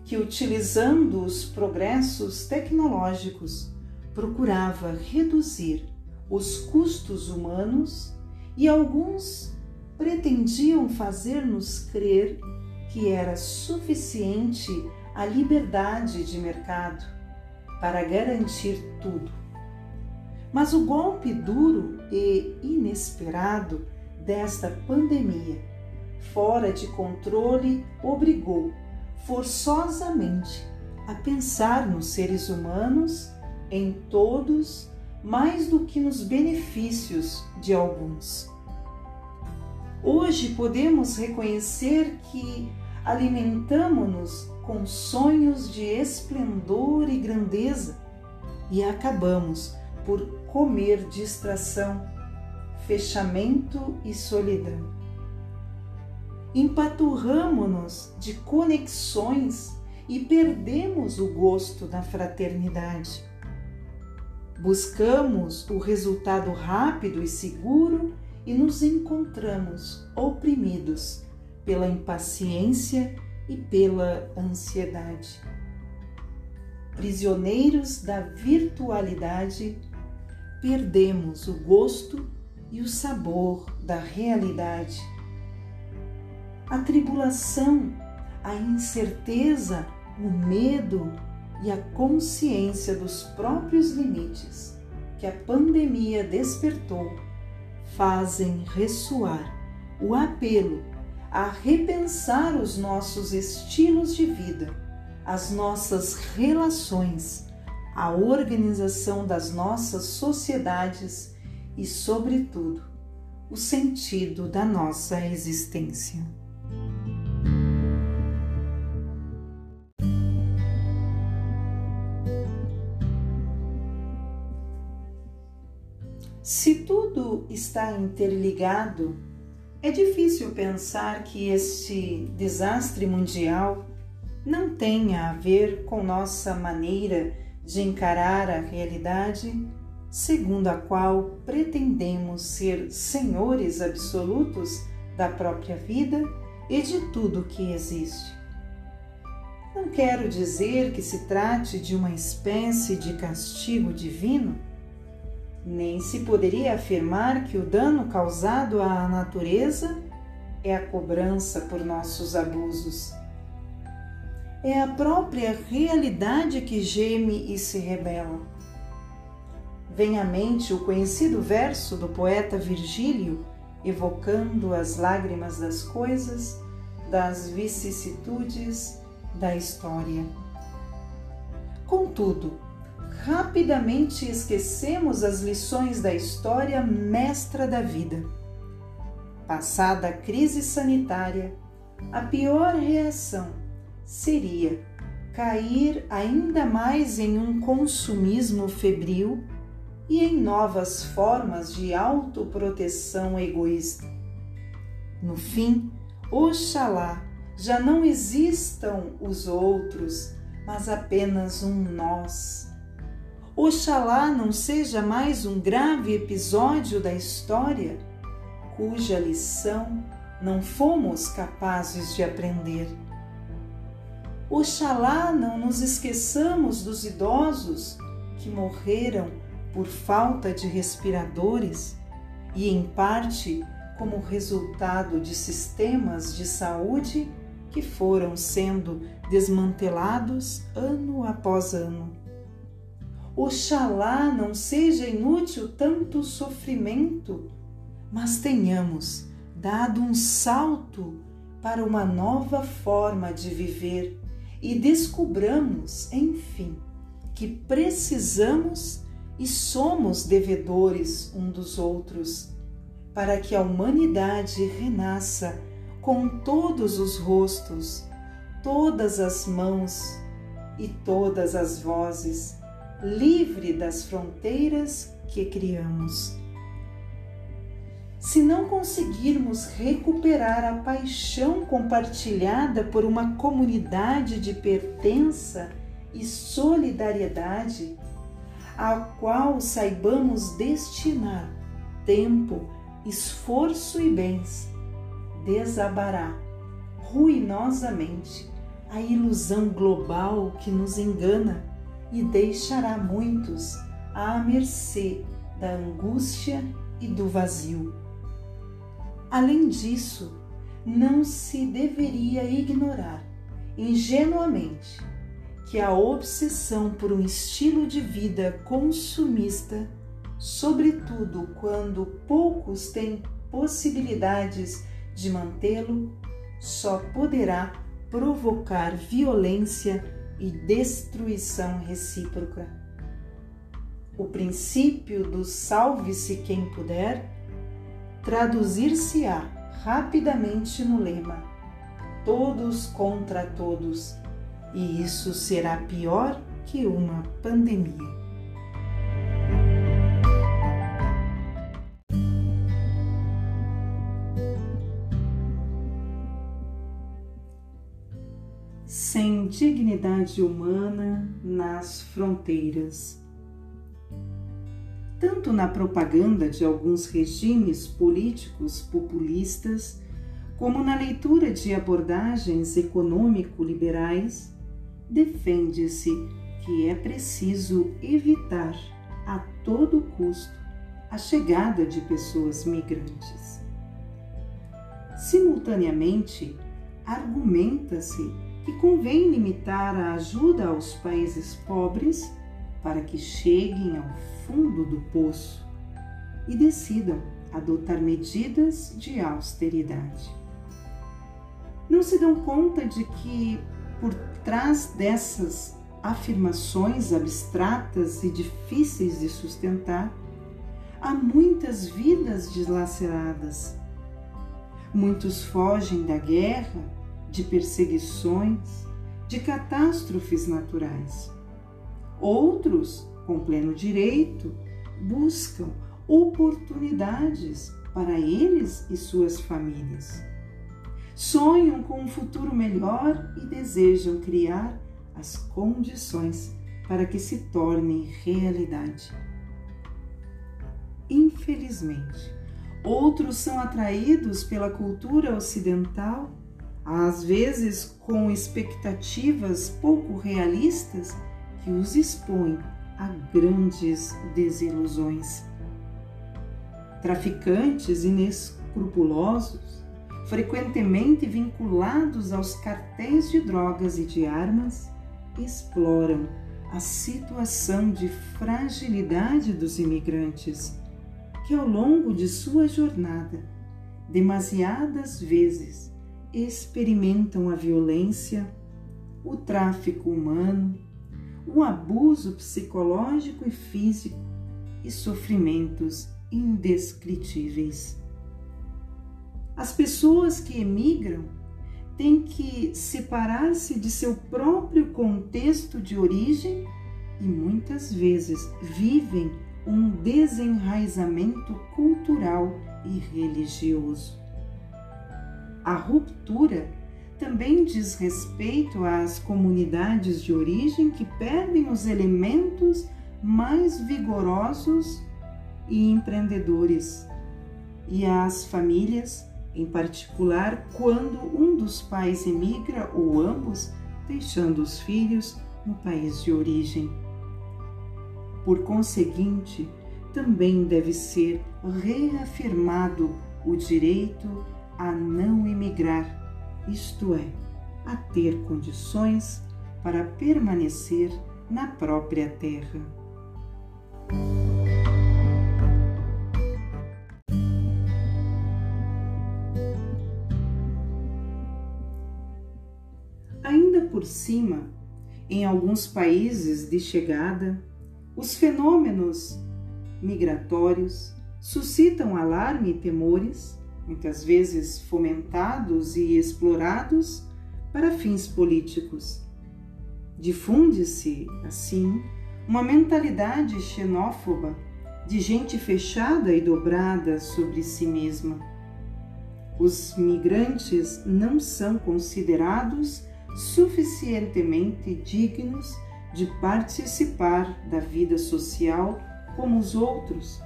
que, utilizando os progressos tecnológicos, procurava reduzir os custos humanos e alguns pretendiam fazer-nos crer que era suficiente a liberdade de mercado para garantir tudo. Mas o golpe duro e inesperado desta pandemia, fora de controle, obrigou forçosamente a pensar nos seres humanos, em todos, mais do que nos benefícios de alguns. Hoje podemos reconhecer que alimentamos-nos com sonhos de esplendor e grandeza e acabamos por comer distração, fechamento e solidão empaturramo-nos de conexões e perdemos o gosto da fraternidade. Buscamos o resultado rápido e seguro e nos encontramos oprimidos pela impaciência e pela ansiedade. Prisioneiros da virtualidade, perdemos o gosto e o sabor da realidade. A tribulação, a incerteza o medo e a consciência dos próprios limites que a pandemia despertou fazem ressoar o apelo a repensar os nossos estilos de vida, as nossas relações, a organização das nossas sociedades e, sobretudo, o sentido da nossa existência. Se tudo está interligado, é difícil pensar que este desastre mundial não tenha a ver com nossa maneira de encarar a realidade segundo a qual pretendemos ser senhores absolutos da própria vida e de tudo que existe. Não quero dizer que se trate de uma espécie de castigo divino nem se poderia afirmar que o dano causado à natureza é a cobrança por nossos abusos. É a própria realidade que geme e se rebela. Vem à mente o conhecido verso do poeta Virgílio, evocando as lágrimas das coisas, das vicissitudes da história. Contudo, rapidamente esquecemos as lições da história mestra da vida. Passada a crise sanitária, a pior reação seria cair ainda mais em um consumismo febril e em novas formas de autoproteção egoísta. No fim, oxalá já não existam os outros, mas apenas um nós Oxalá não seja mais um grave episódio da história cuja lição não fomos capazes de aprender. Oxalá não nos esqueçamos dos idosos que morreram por falta de respiradores e, em parte, como resultado de sistemas de saúde que foram sendo desmantelados ano após ano. Oxalá não seja inútil tanto sofrimento, mas tenhamos dado um salto para uma nova forma de viver e descubramos, enfim, que precisamos e somos devedores um dos outros, para que a humanidade renasça com todos os rostos, todas as mãos e todas as vozes livre das fronteiras que criamos. Se não conseguirmos recuperar a paixão compartilhada por uma comunidade de pertença e solidariedade, a qual saibamos destinar tempo, esforço e bens, desabará ruinosamente a ilusão global que nos engana e deixará muitos à mercê da angústia e do vazio. Além disso, não se deveria ignorar ingenuamente que a obsessão por um estilo de vida consumista, sobretudo quando poucos têm possibilidades de mantê-lo, só poderá provocar violência e destruição recíproca. O princípio do salve-se quem puder traduzir-se-á rapidamente no lema todos contra todos, e isso será pior que uma pandemia. sem dignidade humana nas fronteiras. Tanto na propaganda de alguns regimes políticos populistas, como na leitura de abordagens econômico-liberais, defende-se que é preciso evitar a todo custo a chegada de pessoas migrantes. Simultaneamente, argumenta-se que convém limitar a ajuda aos países pobres para que cheguem ao fundo do poço e decidam adotar medidas de austeridade. Não se dão conta de que, por trás dessas afirmações abstratas e difíceis de sustentar, há muitas vidas dilaceradas. Muitos fogem da guerra, de perseguições, de catástrofes naturais. Outros, com pleno direito, buscam oportunidades para eles e suas famílias. Sonham com um futuro melhor e desejam criar as condições para que se torne realidade. Infelizmente, outros são atraídos pela cultura ocidental, às vezes com expectativas pouco realistas que os expõem a grandes desilusões. Traficantes inescrupulosos, frequentemente vinculados aos cartéis de drogas e de armas, exploram a situação de fragilidade dos imigrantes, que ao longo de sua jornada, demasiadas vezes, experimentam a violência, o tráfico humano, o abuso psicológico e físico e sofrimentos indescritíveis. As pessoas que emigram têm que separar-se de seu próprio contexto de origem e muitas vezes vivem um desenraizamento cultural e religioso. A ruptura também diz respeito às comunidades de origem que perdem os elementos mais vigorosos e empreendedores, e às famílias, em particular quando um dos pais emigra ou ambos, deixando os filhos no país de origem. Por conseguinte, também deve ser reafirmado o direito a não emigrar isto é, a ter condições para permanecer na própria terra. Cima, em alguns países de chegada, os fenômenos migratórios suscitam alarme e temores muitas vezes fomentados e explorados para fins políticos. Difunde-se, assim, uma mentalidade xenófoba de gente fechada e dobrada sobre si mesma. Os migrantes não são considerados suficientemente dignos de participar da vida social como os outros.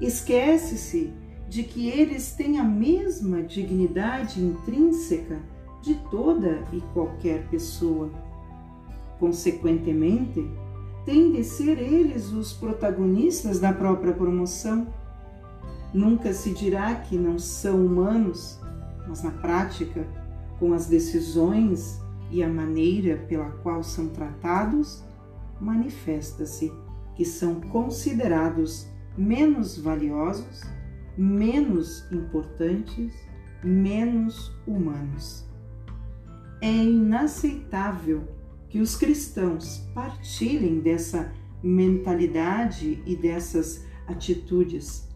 Esquece-se de que eles têm a mesma dignidade intrínseca de toda e qualquer pessoa. Consequentemente, têm de ser eles os protagonistas da própria promoção. Nunca se dirá que não são humanos, mas na prática, com as decisões e a maneira pela qual são tratados, manifesta-se que são considerados menos valiosos menos importantes, menos humanos. É inaceitável que os cristãos partilhem dessa mentalidade e dessas atitudes,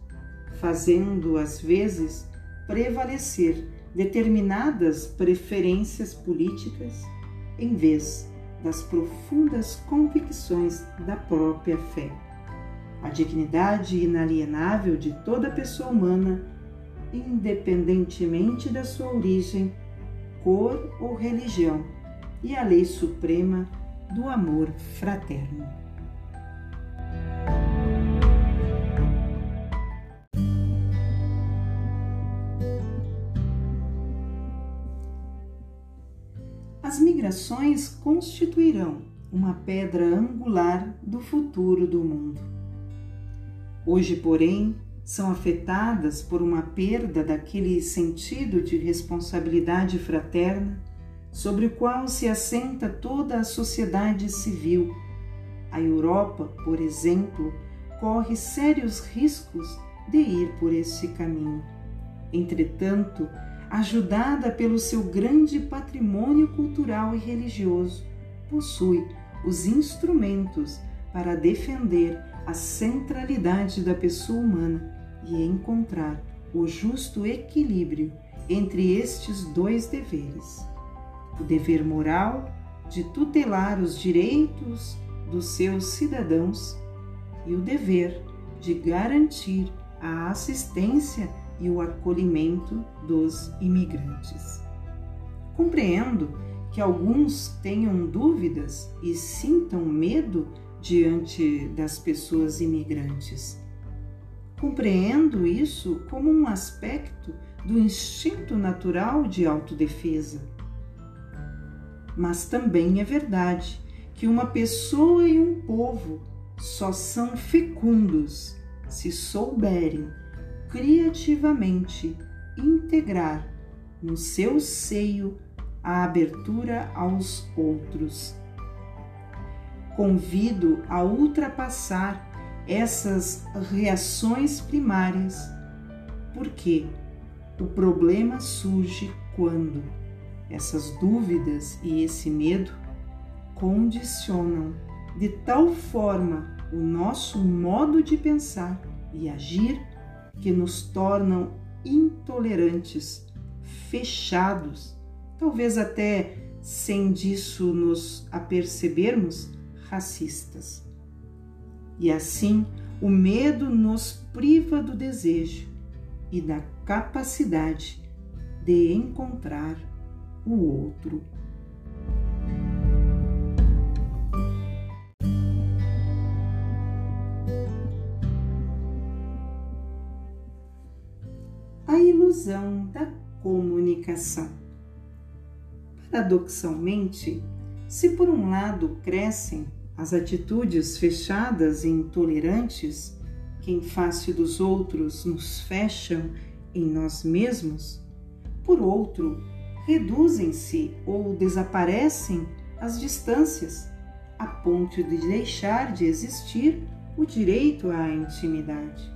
fazendo às vezes prevalecer determinadas preferências políticas em vez das profundas convicções da própria fé a dignidade inalienável de toda pessoa humana, independentemente da sua origem, cor ou religião, e a lei suprema do amor fraterno. As migrações constituirão uma pedra angular do futuro do mundo. Hoje, porém, são afetadas por uma perda daquele sentido de responsabilidade fraterna sobre o qual se assenta toda a sociedade civil. A Europa, por exemplo, corre sérios riscos de ir por este caminho. Entretanto, ajudada pelo seu grande patrimônio cultural e religioso, possui os instrumentos para defender a centralidade da pessoa humana e encontrar o justo equilíbrio entre estes dois deveres. O dever moral de tutelar os direitos dos seus cidadãos e o dever de garantir a assistência e o acolhimento dos imigrantes. Compreendo que alguns tenham dúvidas e sintam medo diante das pessoas imigrantes. Compreendo isso como um aspecto do instinto natural de autodefesa mas também é verdade que uma pessoa e um povo só são fecundos se souberem criativamente integrar no seu seio a abertura aos outros. Convido a ultrapassar essas reações primárias, porque o problema surge quando essas dúvidas e esse medo condicionam de tal forma o nosso modo de pensar e agir que nos tornam intolerantes, fechados, talvez até sem disso nos apercebermos, racistas. E assim, o medo nos priva do desejo e da capacidade de encontrar o outro. Da comunicação. Paradoxalmente, se por um lado crescem as atitudes fechadas e intolerantes, que em face dos outros nos fecham em nós mesmos, por outro, reduzem-se ou desaparecem as distâncias, a ponto de deixar de existir o direito à intimidade.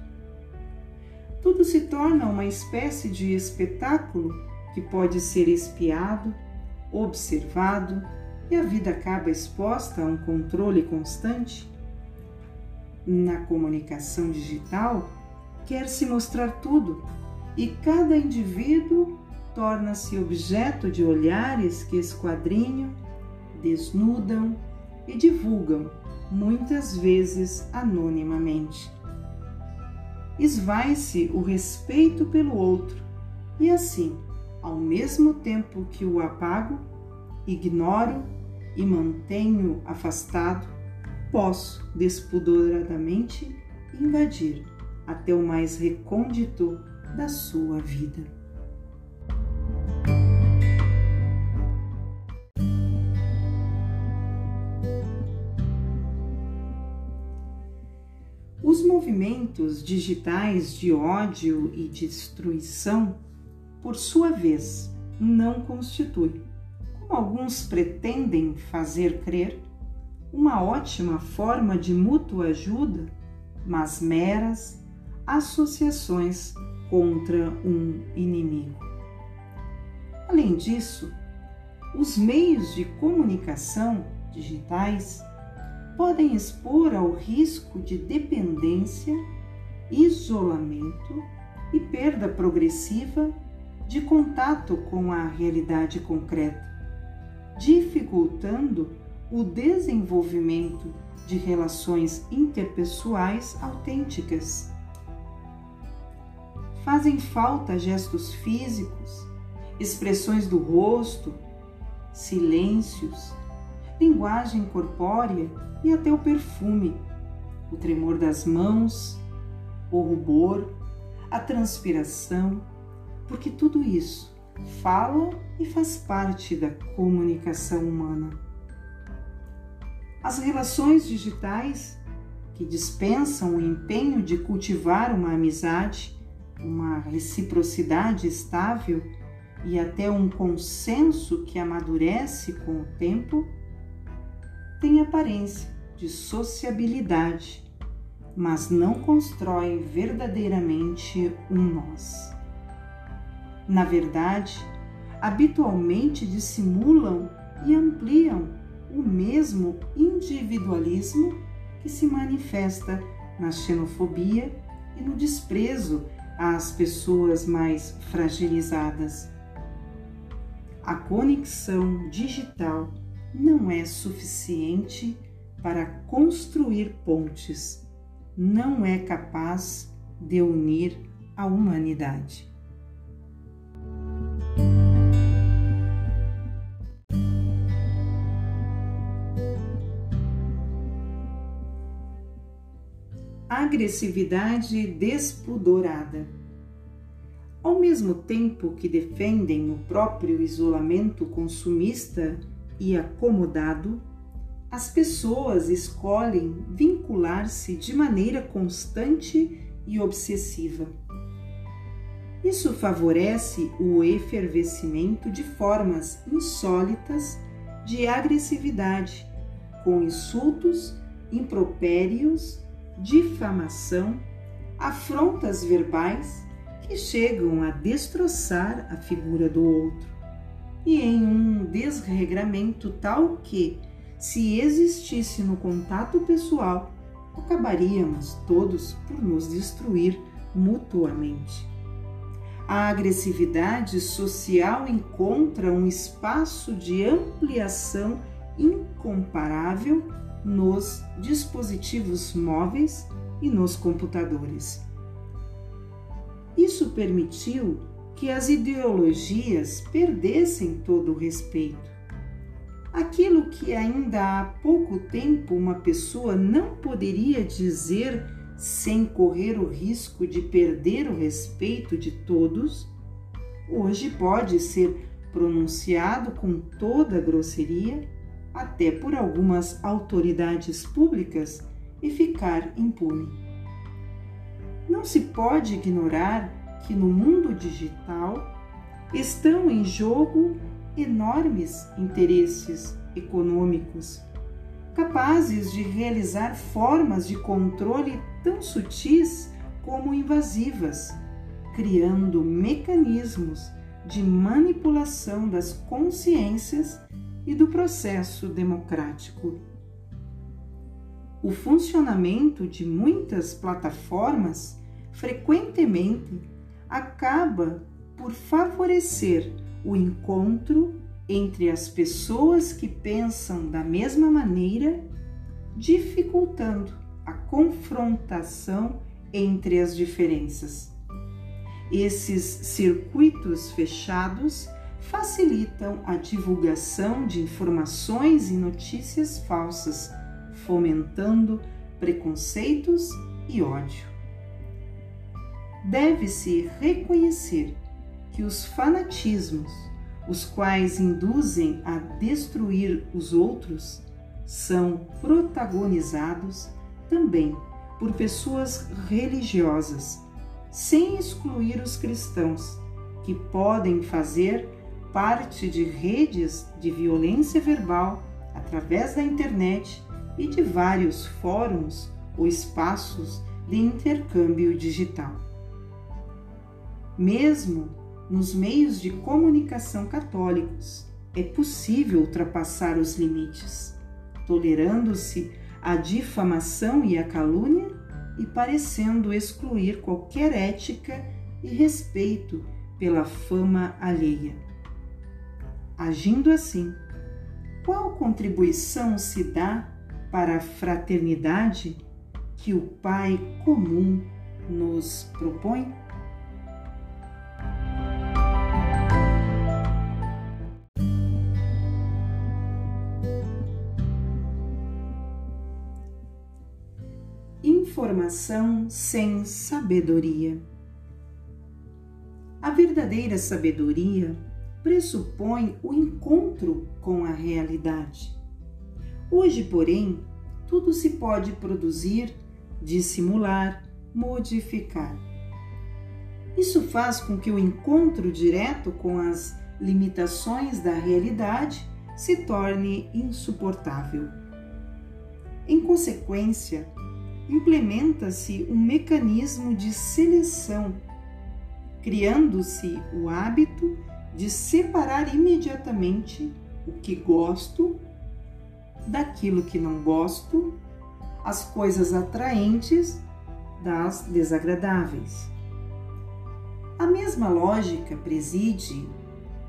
Tudo se torna uma espécie de espetáculo que pode ser espiado, observado e a vida acaba exposta a um controle constante. Na comunicação digital, quer-se mostrar tudo e cada indivíduo torna-se objeto de olhares que esquadrinham, desnudam e divulgam, muitas vezes anonimamente. Esvai-se o respeito pelo outro e assim, ao mesmo tempo que o apago, ignoro e mantenho afastado, posso despudoradamente invadir até o mais recôndito da sua vida. Movimentos digitais de ódio e destruição, por sua vez, não constituem, como alguns pretendem fazer crer, uma ótima forma de mútua ajuda, mas meras associações contra um inimigo. Além disso, os meios de comunicação digitais podem expor ao risco de dependência, isolamento e perda progressiva de contato com a realidade concreta, dificultando o desenvolvimento de relações interpessoais autênticas. Fazem falta gestos físicos, expressões do rosto, silêncios, linguagem corpórea e até o perfume, o tremor das mãos, o rubor, a transpiração, porque tudo isso fala e faz parte da comunicação humana. As relações digitais, que dispensam o empenho de cultivar uma amizade, uma reciprocidade estável, e até um consenso que amadurece com o tempo, tem aparência de sociabilidade, mas não constrói verdadeiramente um nós. Na verdade, habitualmente dissimulam e ampliam o mesmo individualismo que se manifesta na xenofobia e no desprezo às pessoas mais fragilizadas. A conexão digital não é suficiente para construir pontes, não é capaz de unir a humanidade. agressividade despudorada. Ao mesmo tempo que defendem o próprio isolamento consumista e acomodado, as pessoas escolhem vincular-se de maneira constante e obsessiva. Isso favorece o efervescimento de formas insólitas de agressividade, com insultos, impropérios difamação, afrontas verbais que chegam a destroçar a figura do outro, e em um desregramento tal que, se existisse no contato pessoal, acabaríamos todos por nos destruir mutuamente. A agressividade social encontra um espaço de ampliação incomparável nos dispositivos móveis e nos computadores. Isso permitiu que as ideologias perdessem todo o respeito. Aquilo que ainda há pouco tempo uma pessoa não poderia dizer sem correr o risco de perder o respeito de todos, hoje pode ser pronunciado com toda grosseria até por algumas autoridades públicas e ficar impune. Não se pode ignorar que no mundo digital estão em jogo enormes interesses econômicos, capazes de realizar formas de controle tão sutis como invasivas, criando mecanismos de manipulação das consciências e do processo democrático. O funcionamento de muitas plataformas frequentemente acaba por favorecer o encontro entre as pessoas que pensam da mesma maneira, dificultando a confrontação entre as diferenças. Esses circuitos fechados facilitam a divulgação de informações e notícias falsas, fomentando preconceitos e ódio. Deve-se reconhecer que os fanatismos, os quais induzem a destruir os outros, são protagonizados também por pessoas religiosas, sem excluir os cristãos, que podem fazer parte de redes de violência verbal através da internet e de vários fóruns ou espaços de intercâmbio digital. Mesmo nos meios de comunicação católicos, é possível ultrapassar os limites, tolerando-se a difamação e a calúnia e parecendo excluir qualquer ética e respeito pela fama alheia. Agindo assim, qual contribuição se dá para a fraternidade que o Pai comum nos propõe? Informação sem sabedoria. A verdadeira sabedoria pressupõe o encontro com a realidade. Hoje, porém, tudo se pode produzir, dissimular, modificar. Isso faz com que o encontro direto com as limitações da realidade se torne insuportável. Em consequência, implementa-se um mecanismo de seleção, criando-se o hábito de separar imediatamente o que gosto daquilo que não gosto, as coisas atraentes das desagradáveis. A mesma lógica preside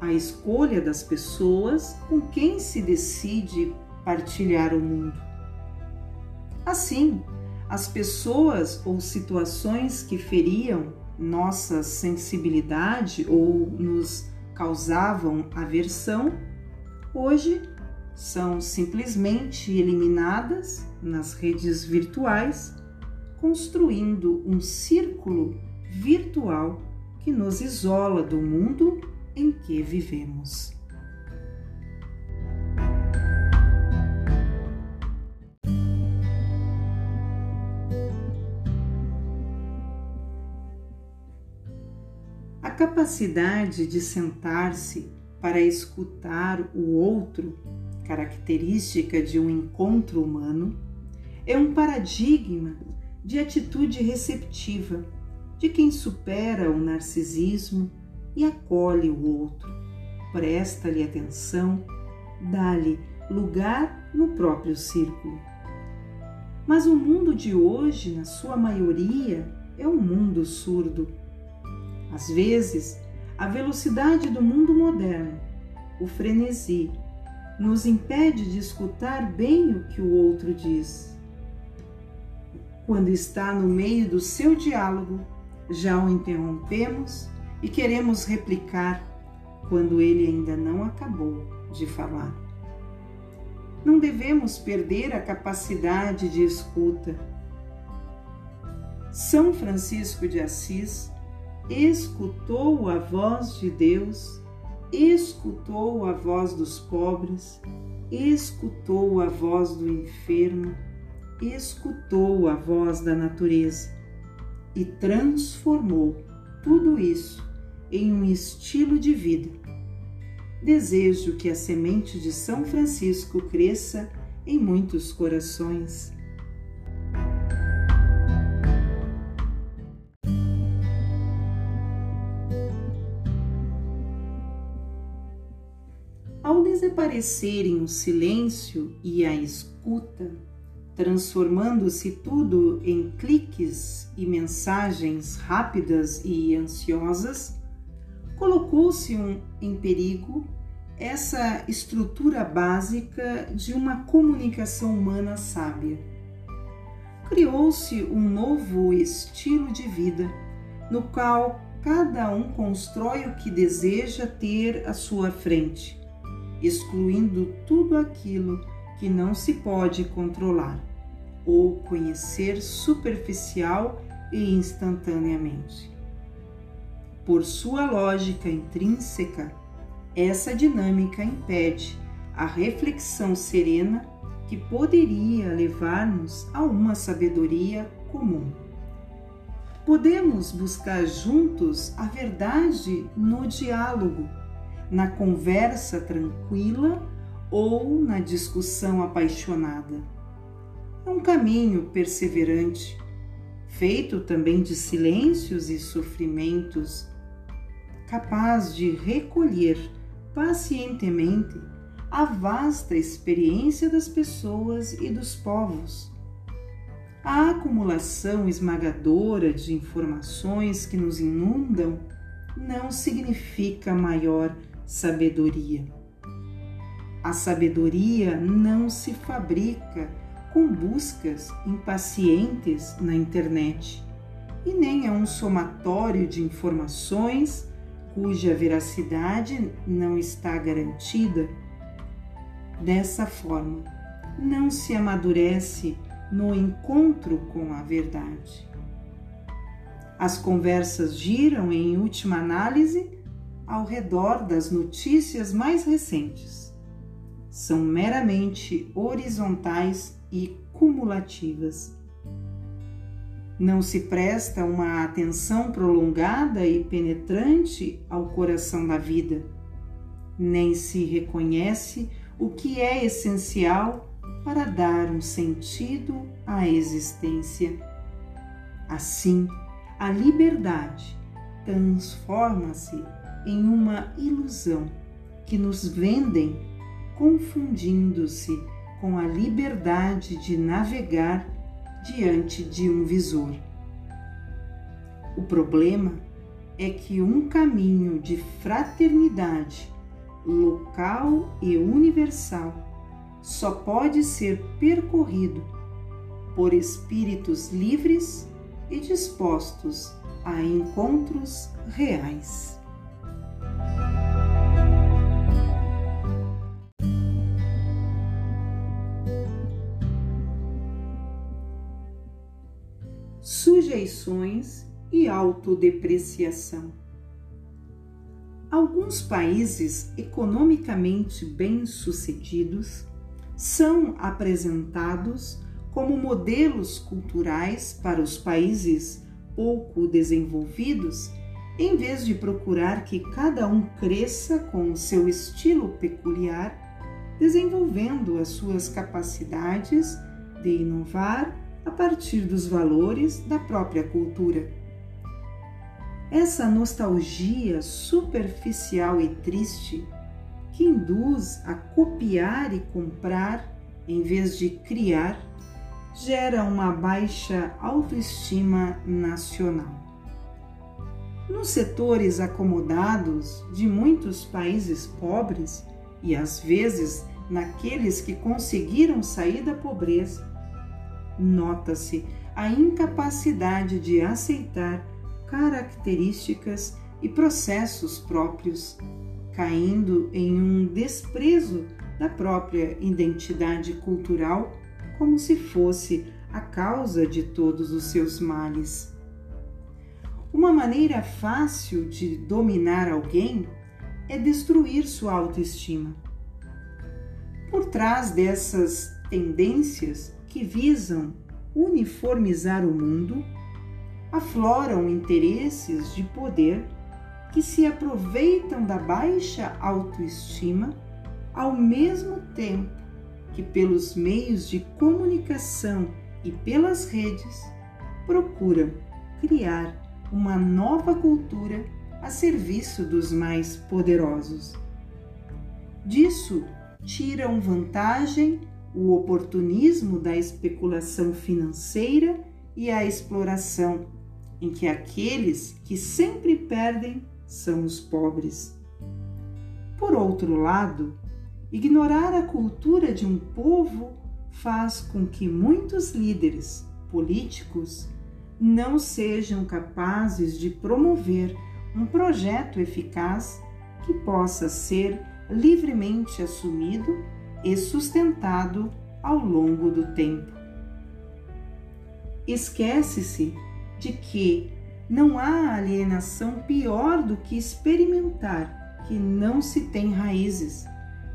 a escolha das pessoas com quem se decide partilhar o mundo. Assim, as pessoas ou situações que feriam nossa sensibilidade ou nos causavam aversão, hoje são simplesmente eliminadas nas redes virtuais, construindo um círculo virtual que nos isola do mundo em que vivemos. Capacidade de sentar-se para escutar o outro, característica de um encontro humano, é um paradigma de atitude receptiva de quem supera o narcisismo e acolhe o outro, presta-lhe atenção, dá-lhe lugar no próprio círculo. Mas o mundo de hoje, na sua maioria, é um mundo surdo. Às vezes, a velocidade do mundo moderno, o frenesi, nos impede de escutar bem o que o outro diz. Quando está no meio do seu diálogo, já o interrompemos e queremos replicar quando ele ainda não acabou de falar. Não devemos perder a capacidade de escuta. São Francisco de Assis escutou a voz de Deus, escutou a voz dos pobres, escutou a voz do enfermo, escutou a voz da natureza e transformou tudo isso em um estilo de vida. Desejo que a semente de São Francisco cresça em muitos corações. Desaparecerem o silêncio e a escuta, transformando-se tudo em cliques e mensagens rápidas e ansiosas, colocou-se um, em perigo essa estrutura básica de uma comunicação humana sábia. Criou-se um novo estilo de vida, no qual cada um constrói o que deseja ter à sua frente, excluindo tudo aquilo que não se pode controlar ou conhecer superficial e instantaneamente. Por sua lógica intrínseca, essa dinâmica impede a reflexão serena que poderia levar-nos a uma sabedoria comum. Podemos buscar juntos a verdade no diálogo, na conversa tranquila ou na discussão apaixonada é um caminho perseverante, feito também de silêncios e sofrimentos, capaz de recolher pacientemente a vasta experiência das pessoas e dos povos. A acumulação esmagadora de informações que nos inundam não significa maior sabedoria. A sabedoria não se fabrica com buscas impacientes na internet e nem é um somatório de informações cuja veracidade não está garantida. Dessa forma, não se amadurece no encontro com a verdade. As conversas giram, em última análise, ao redor das notícias mais recentes. São meramente horizontais e cumulativas. Não se presta uma atenção prolongada e penetrante ao coração da vida, nem se reconhece o que é essencial para dar um sentido à existência. Assim, a liberdade transforma-se em uma ilusão que nos vendem, confundindo-se com a liberdade de navegar diante de um visor. O problema é que um caminho de fraternidade local e universal só pode ser percorrido por espíritos livres e dispostos a encontros reais. Sujeições e autodepreciação. Alguns países economicamente bem-sucedidos são apresentados como modelos culturais para os países pouco desenvolvidos, em vez de procurar que cada um cresça com o seu estilo peculiar, desenvolvendo as suas capacidades de inovar a partir dos valores da própria cultura. Essa nostalgia superficial e triste que induz a copiar e comprar em vez de criar gera uma baixa autoestima nacional. Nos setores acomodados de muitos países pobres, e às vezes naqueles que conseguiram sair da pobreza, nota-se a incapacidade de aceitar características e processos próprios, caindo em um desprezo da própria identidade cultural como se fosse a causa de todos os seus males. Uma maneira fácil de dominar alguém é destruir sua autoestima. Por trás dessas tendências que visam uniformizar o mundo, afloram interesses de poder que se aproveitam da baixa autoestima ao mesmo tempo que, pelos meios de comunicação e pelas redes, procuram criar uma nova cultura a serviço dos mais poderosos. Disso tiram vantagem o oportunismo da especulação financeira e a exploração, em que aqueles que sempre perdem são os pobres. Por outro lado, Ignorar a cultura de um povo faz com que muitos líderes políticos não sejam capazes de promover um projeto eficaz que possa ser livremente assumido e sustentado ao longo do tempo. Esquece-se de que não há alienação pior do que experimentar que não se tem raízes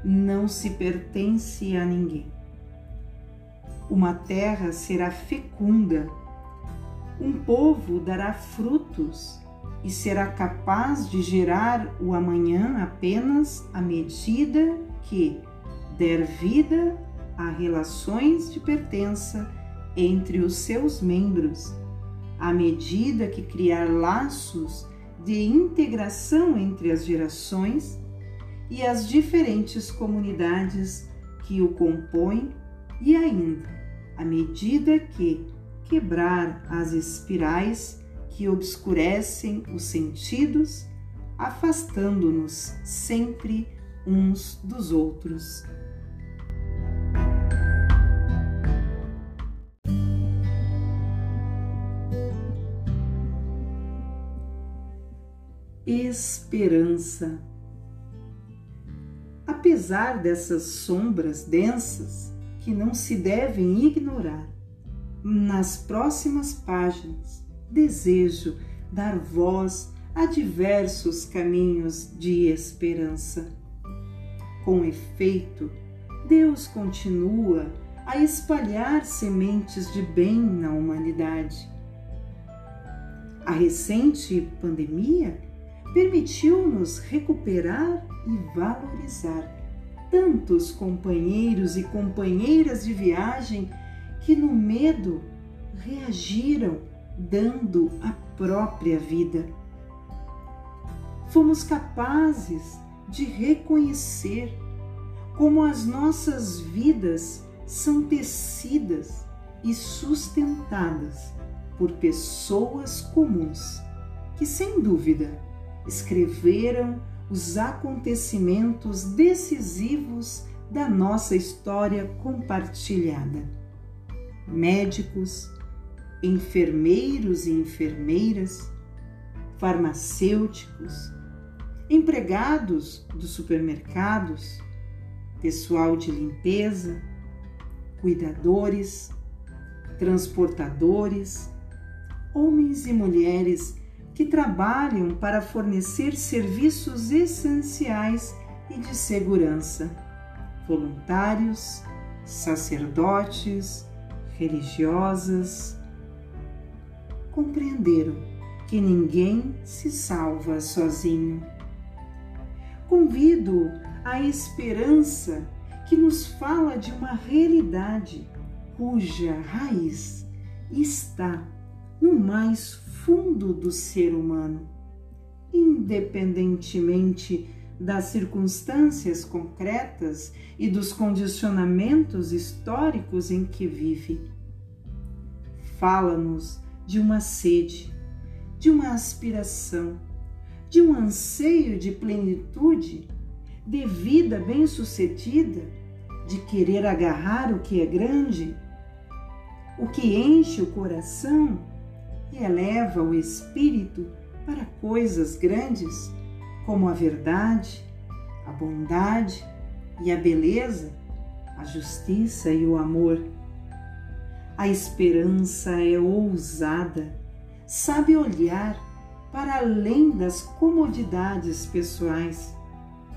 não se pertence a ninguém. Uma terra será fecunda, um povo dará frutos e será capaz de gerar o amanhã apenas à medida que der vida a relações de pertença entre os seus membros, à medida que criar laços de integração entre as gerações e as diferentes comunidades que o compõem, e ainda, à medida que quebrar as espirais que obscurecem os sentidos, afastando-nos sempre uns dos outros. Esperança apesar dessas sombras densas que não se devem ignorar. Nas próximas páginas, desejo dar voz a diversos caminhos de esperança. Com efeito, Deus continua a espalhar sementes de bem na humanidade, A recente pandemia permitiu-nos recuperar e valorizar tantos companheiros e companheiras de viagem que no medo reagiram dando a própria vida. Fomos capazes de reconhecer como as nossas vidas são tecidas e sustentadas por pessoas comuns que, sem dúvida, escreveram os acontecimentos decisivos da nossa história compartilhada. Médicos, enfermeiros e enfermeiras, farmacêuticos, empregados dos supermercados, pessoal de limpeza, cuidadores, transportadores, homens e mulheres que trabalham para fornecer serviços essenciais e de segurança, voluntários, sacerdotes, religiosas, compreenderam que ninguém se salva sozinho. Convido a esperança que nos fala de uma realidade cuja raiz está no mais fundo do ser humano, independentemente das circunstâncias concretas e dos condicionamentos históricos em que vive. Fala-nos de uma sede, de uma aspiração, de um anseio de plenitude, de vida bem-sucedida, de querer agarrar o que é grande, o que enche o coração e eleva o espírito para coisas grandes, como a verdade, a bondade e a beleza, a justiça e o amor. A esperança é ousada, sabe olhar para além das comodidades pessoais,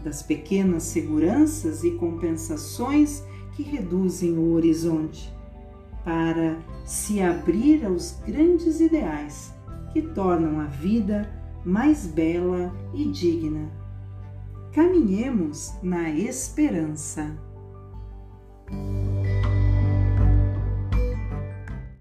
das pequenas seguranças e compensações que reduzem o horizonte, para se abrir aos grandes ideais que tornam a vida mais bela e digna. Caminhemos na esperança.